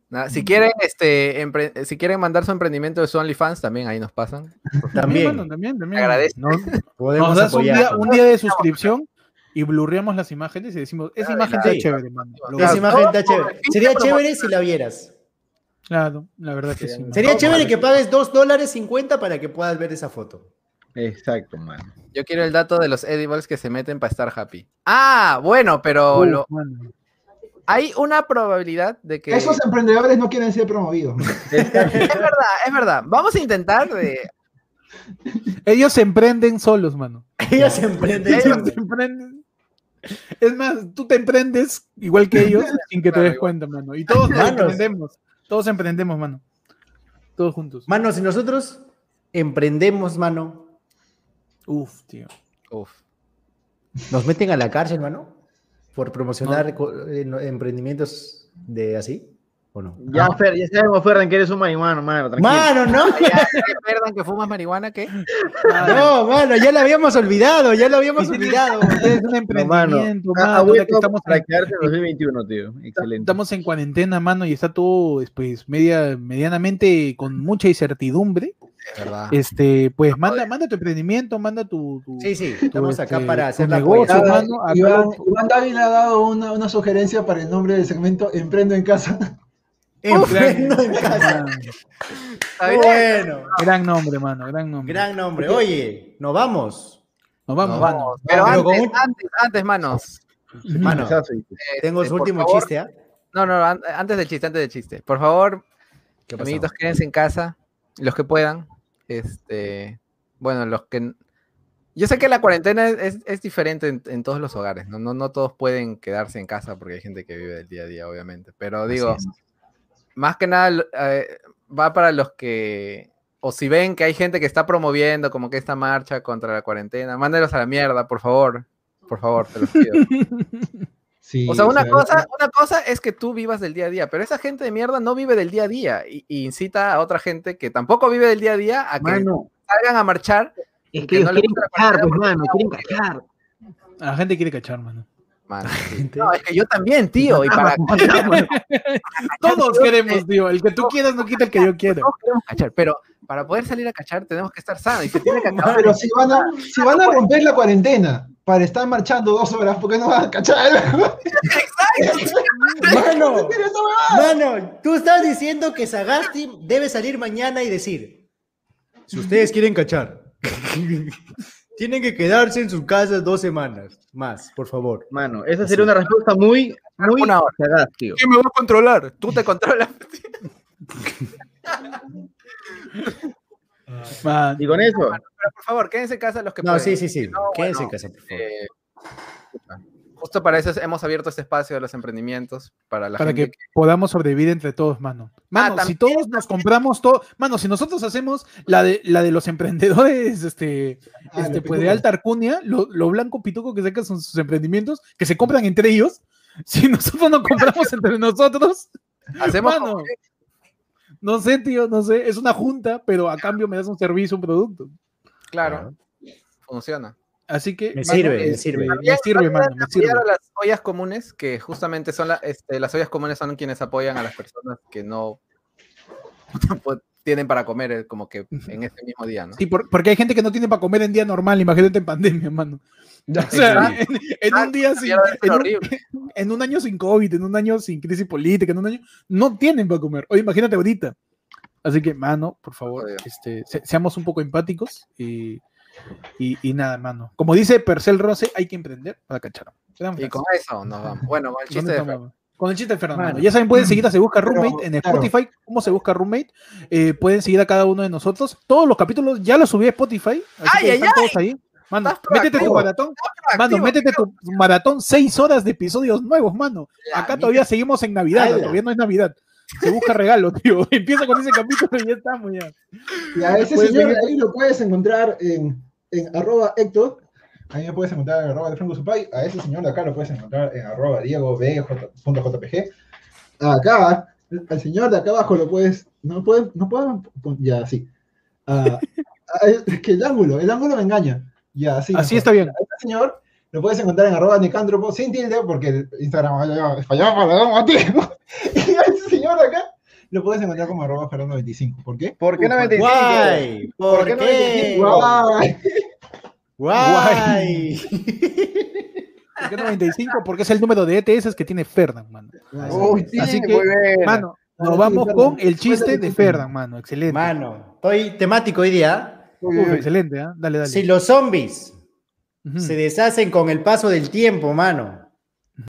Nada, si quieren, este, empre- si quieren mandar su emprendimiento de su OnlyFans, también ahí nos pasan. También mano, también, también. Agradece. Nos, podemos nos das un día, un día de suscripción y blurreamos las imágenes y decimos, esa imagen está sí. chévere, mano. Lo- Esa imagen está chévere. Sería chévere si la vieras. Claro, la verdad que sí. Sería chévere que pagues 2 dólares 50 para que puedas ver esa foto. Exacto, mano. Yo quiero el dato de los edibles que se meten para estar happy. Ah, bueno, pero lo- hay una probabilidad de que... Esos emprendedores no quieren ser promovidos. Es verdad, es verdad. Vamos a intentar de... Ellos se emprenden solos, mano. Ellos se emprenden. Ellos se emprenden. Es más, tú te emprendes igual que ellos sin que te des igual. cuenta, mano. Y todos Manos. emprendemos. Todos emprendemos, mano. Todos juntos. Mano, si nosotros emprendemos, mano, Uf, tío. Uf. nos meten a la cárcel, mano, por promocionar eh, no- emprendimientos de así, ¿o no? Ya, Fer, ya sabemos, Ferdan, que eres un marihuano, mano. Tranquilo. Mano, no. Ya, ¿qué, Ferdan, que fumas marihuana? ¿Qué? No, mano, ya lo habíamos olvidado, ya lo habíamos olvidado. Es un No, emprendimiento, ha mano. vuelto que estamos, para en, quedarse en 2021, tío. Excelente. estamos en cuarentena, mano, y está todo, pues, media, medianamente con mucha incertidumbre. Verdad. Este, pues, manda, manda tu emprendimiento, manda tu, tu- Sí, sí, tu, estamos acá este, para hacer la negocio, mano. Iván, Iván Dávila ha dado una, una sugerencia para el nombre del segmento Emprendo en casa. Emprendo en casa. Bueno, Gran nombre, mano, gran nombre. gran nombre. Oye, nos vamos. Nos vamos, Nos mano. vamos. Pero antes, un- antes, antes, manos. Mano, Besazo, dice. tengo Este, su por último favor- chiste, ¿ah? No, no, an- antes del chiste, antes del chiste. Por favor, amiguitos, quédense en casa, los que puedan. Este, bueno, los que... Yo sé que la cuarentena es, es- diferente en, en todos los hogares, ¿no? No, no todos pueden quedarse en casa porque hay gente que vive del día a día, obviamente. Pero digo, más que nada eh, va para los que, o si ven que hay gente que está promoviendo como que esta marcha contra la cuarentena, mándelos a la mierda, por favor. Por favor, te los pido. Sí, O sea, una o sea, cosa, una cosa es que tú vivas del día a día, pero esa gente de mierda no vive del día a día y, y incita a otra gente que tampoco vive del día a día a que Mano, salgan a marchar. es que que ellos no le quieren cachar, pues, mano, quieren cachar. La gente quiere cachar, mano. Mano, sí. No, es que yo también, tío. Y para Todos queremos, tío. El que tú quieras no quita el que yo quiero. todos queremos cachar, pero para poder salir a cachar tenemos que estar sanos y se tiene que acabar. Pero si van, a, si van a romper la cuarentena para estar marchando dos horas, ¿por qué no van a cachar? Mano, esa huevada. mano, tú estás diciendo que Sagasti debe salir mañana y decir, si ustedes quieren cachar, tienen que quedarse en sus casas dos semanas más, por favor. Mano, esa sería una respuesta muy, muy Una hora. sagaz, tío. ¿Quién me va a controlar? Tú te controlas. Man, Y con eso, Pero por favor, quédense en casa los que No, pueden. sí, sí, sí, No, quédense en bueno, casa, por favor. Eh, justo para eso hemos abierto este espacio de los emprendimientos para la para gente que podamos sobrevivir entre todos, mano. Mano, si todos nos compramos todo, mano, si nosotros hacemos la de la de los emprendedores, este, Ah, este pues de alta arcunia, lo, lo blanco pituco que sacan sus, sus emprendimientos, que se compran entre ellos. Si nosotros no compramos entre nosotros, hacemos mano, como que- no sé, tío, no sé, es una junta, pero a cambio me das un servicio, un producto. claro, funciona. Así que Me sirve, me este, sirve. me sirve, no mano, me sirve. apoyar a las ollas comunes, que justamente son la- este, las ollas comunes son quienes apoyan a las personas que no pues, tienen para comer eh, como que en ese mismo día, ¿no? Sí, por- porque hay gente que no tiene para comer en día normal, imagínate en pandemia, mano. O sea, en, en un día sin, en un, en un año sin COVID, en un año sin crisis política, en un año, no tienen para comer. Oye, imagínate ahorita. Así que, mano, por favor, Jodido. este, se- seamos un poco empáticos y, y, y nada, mano. Como dice Percel Rose, hay que emprender para cachar. Y con eso nos vamos. Bueno, con el ¿Dónde chiste de? Con el chiste de Fernando. Mano. Ya saben, pueden seguir a Se Busca Pero, Roommate en claro. Spotify. ¿Cómo se busca Roommate? Eh, pueden seguir a cada uno de nosotros. Todos los capítulos ya los subí a Spotify. Así ¡Ay, que ay, están todos ahí. Mano, métete tu maratón. Mano, métete tu maratón seis horas de episodios nuevos, mano. La Acá todavía seguimos en Navidad, ¡Hala! todavía no es Navidad. Se busca regalo, tío. Empieza con ese capítulo y ya estamos ya. Y a ese Puedes señor ahí lo puedes encontrar en, en arroba Héctor. Ahí me puedes encontrar en arroba de Franco Supay. A ese señor de acá lo puedes encontrar en arroba Diego BJ.jpg. Acá, al señor de acá abajo lo puedes. No pueden, no pueden. Ya, sí. Ah, es que el ángulo, el ángulo me engaña. Ya, sí. Así mejor. está bien. A este señor Lo puedes encontrar en arroba nicántropo sin tilde, porque el Instagram es fallado para dar motivo. Y al señor acá lo puedes encontrar como arroba Gerardo25. ¿Por qué? ¿Por qué 95? Guay. ¿Por ¿Por qué no qué? Guay. Guay. ¿Por qué 95? Porque es el número de ETS que tiene Ferdan, mano. Uy, sí, Así que, muy bien. Mano, nos vamos con el chiste de. Ferdan, mano. Excelente. Mano, estoy temático hoy día. Uf, excelente, ¿ah? Dale, dale. Si los zombies se deshacen con el paso del tiempo, mano,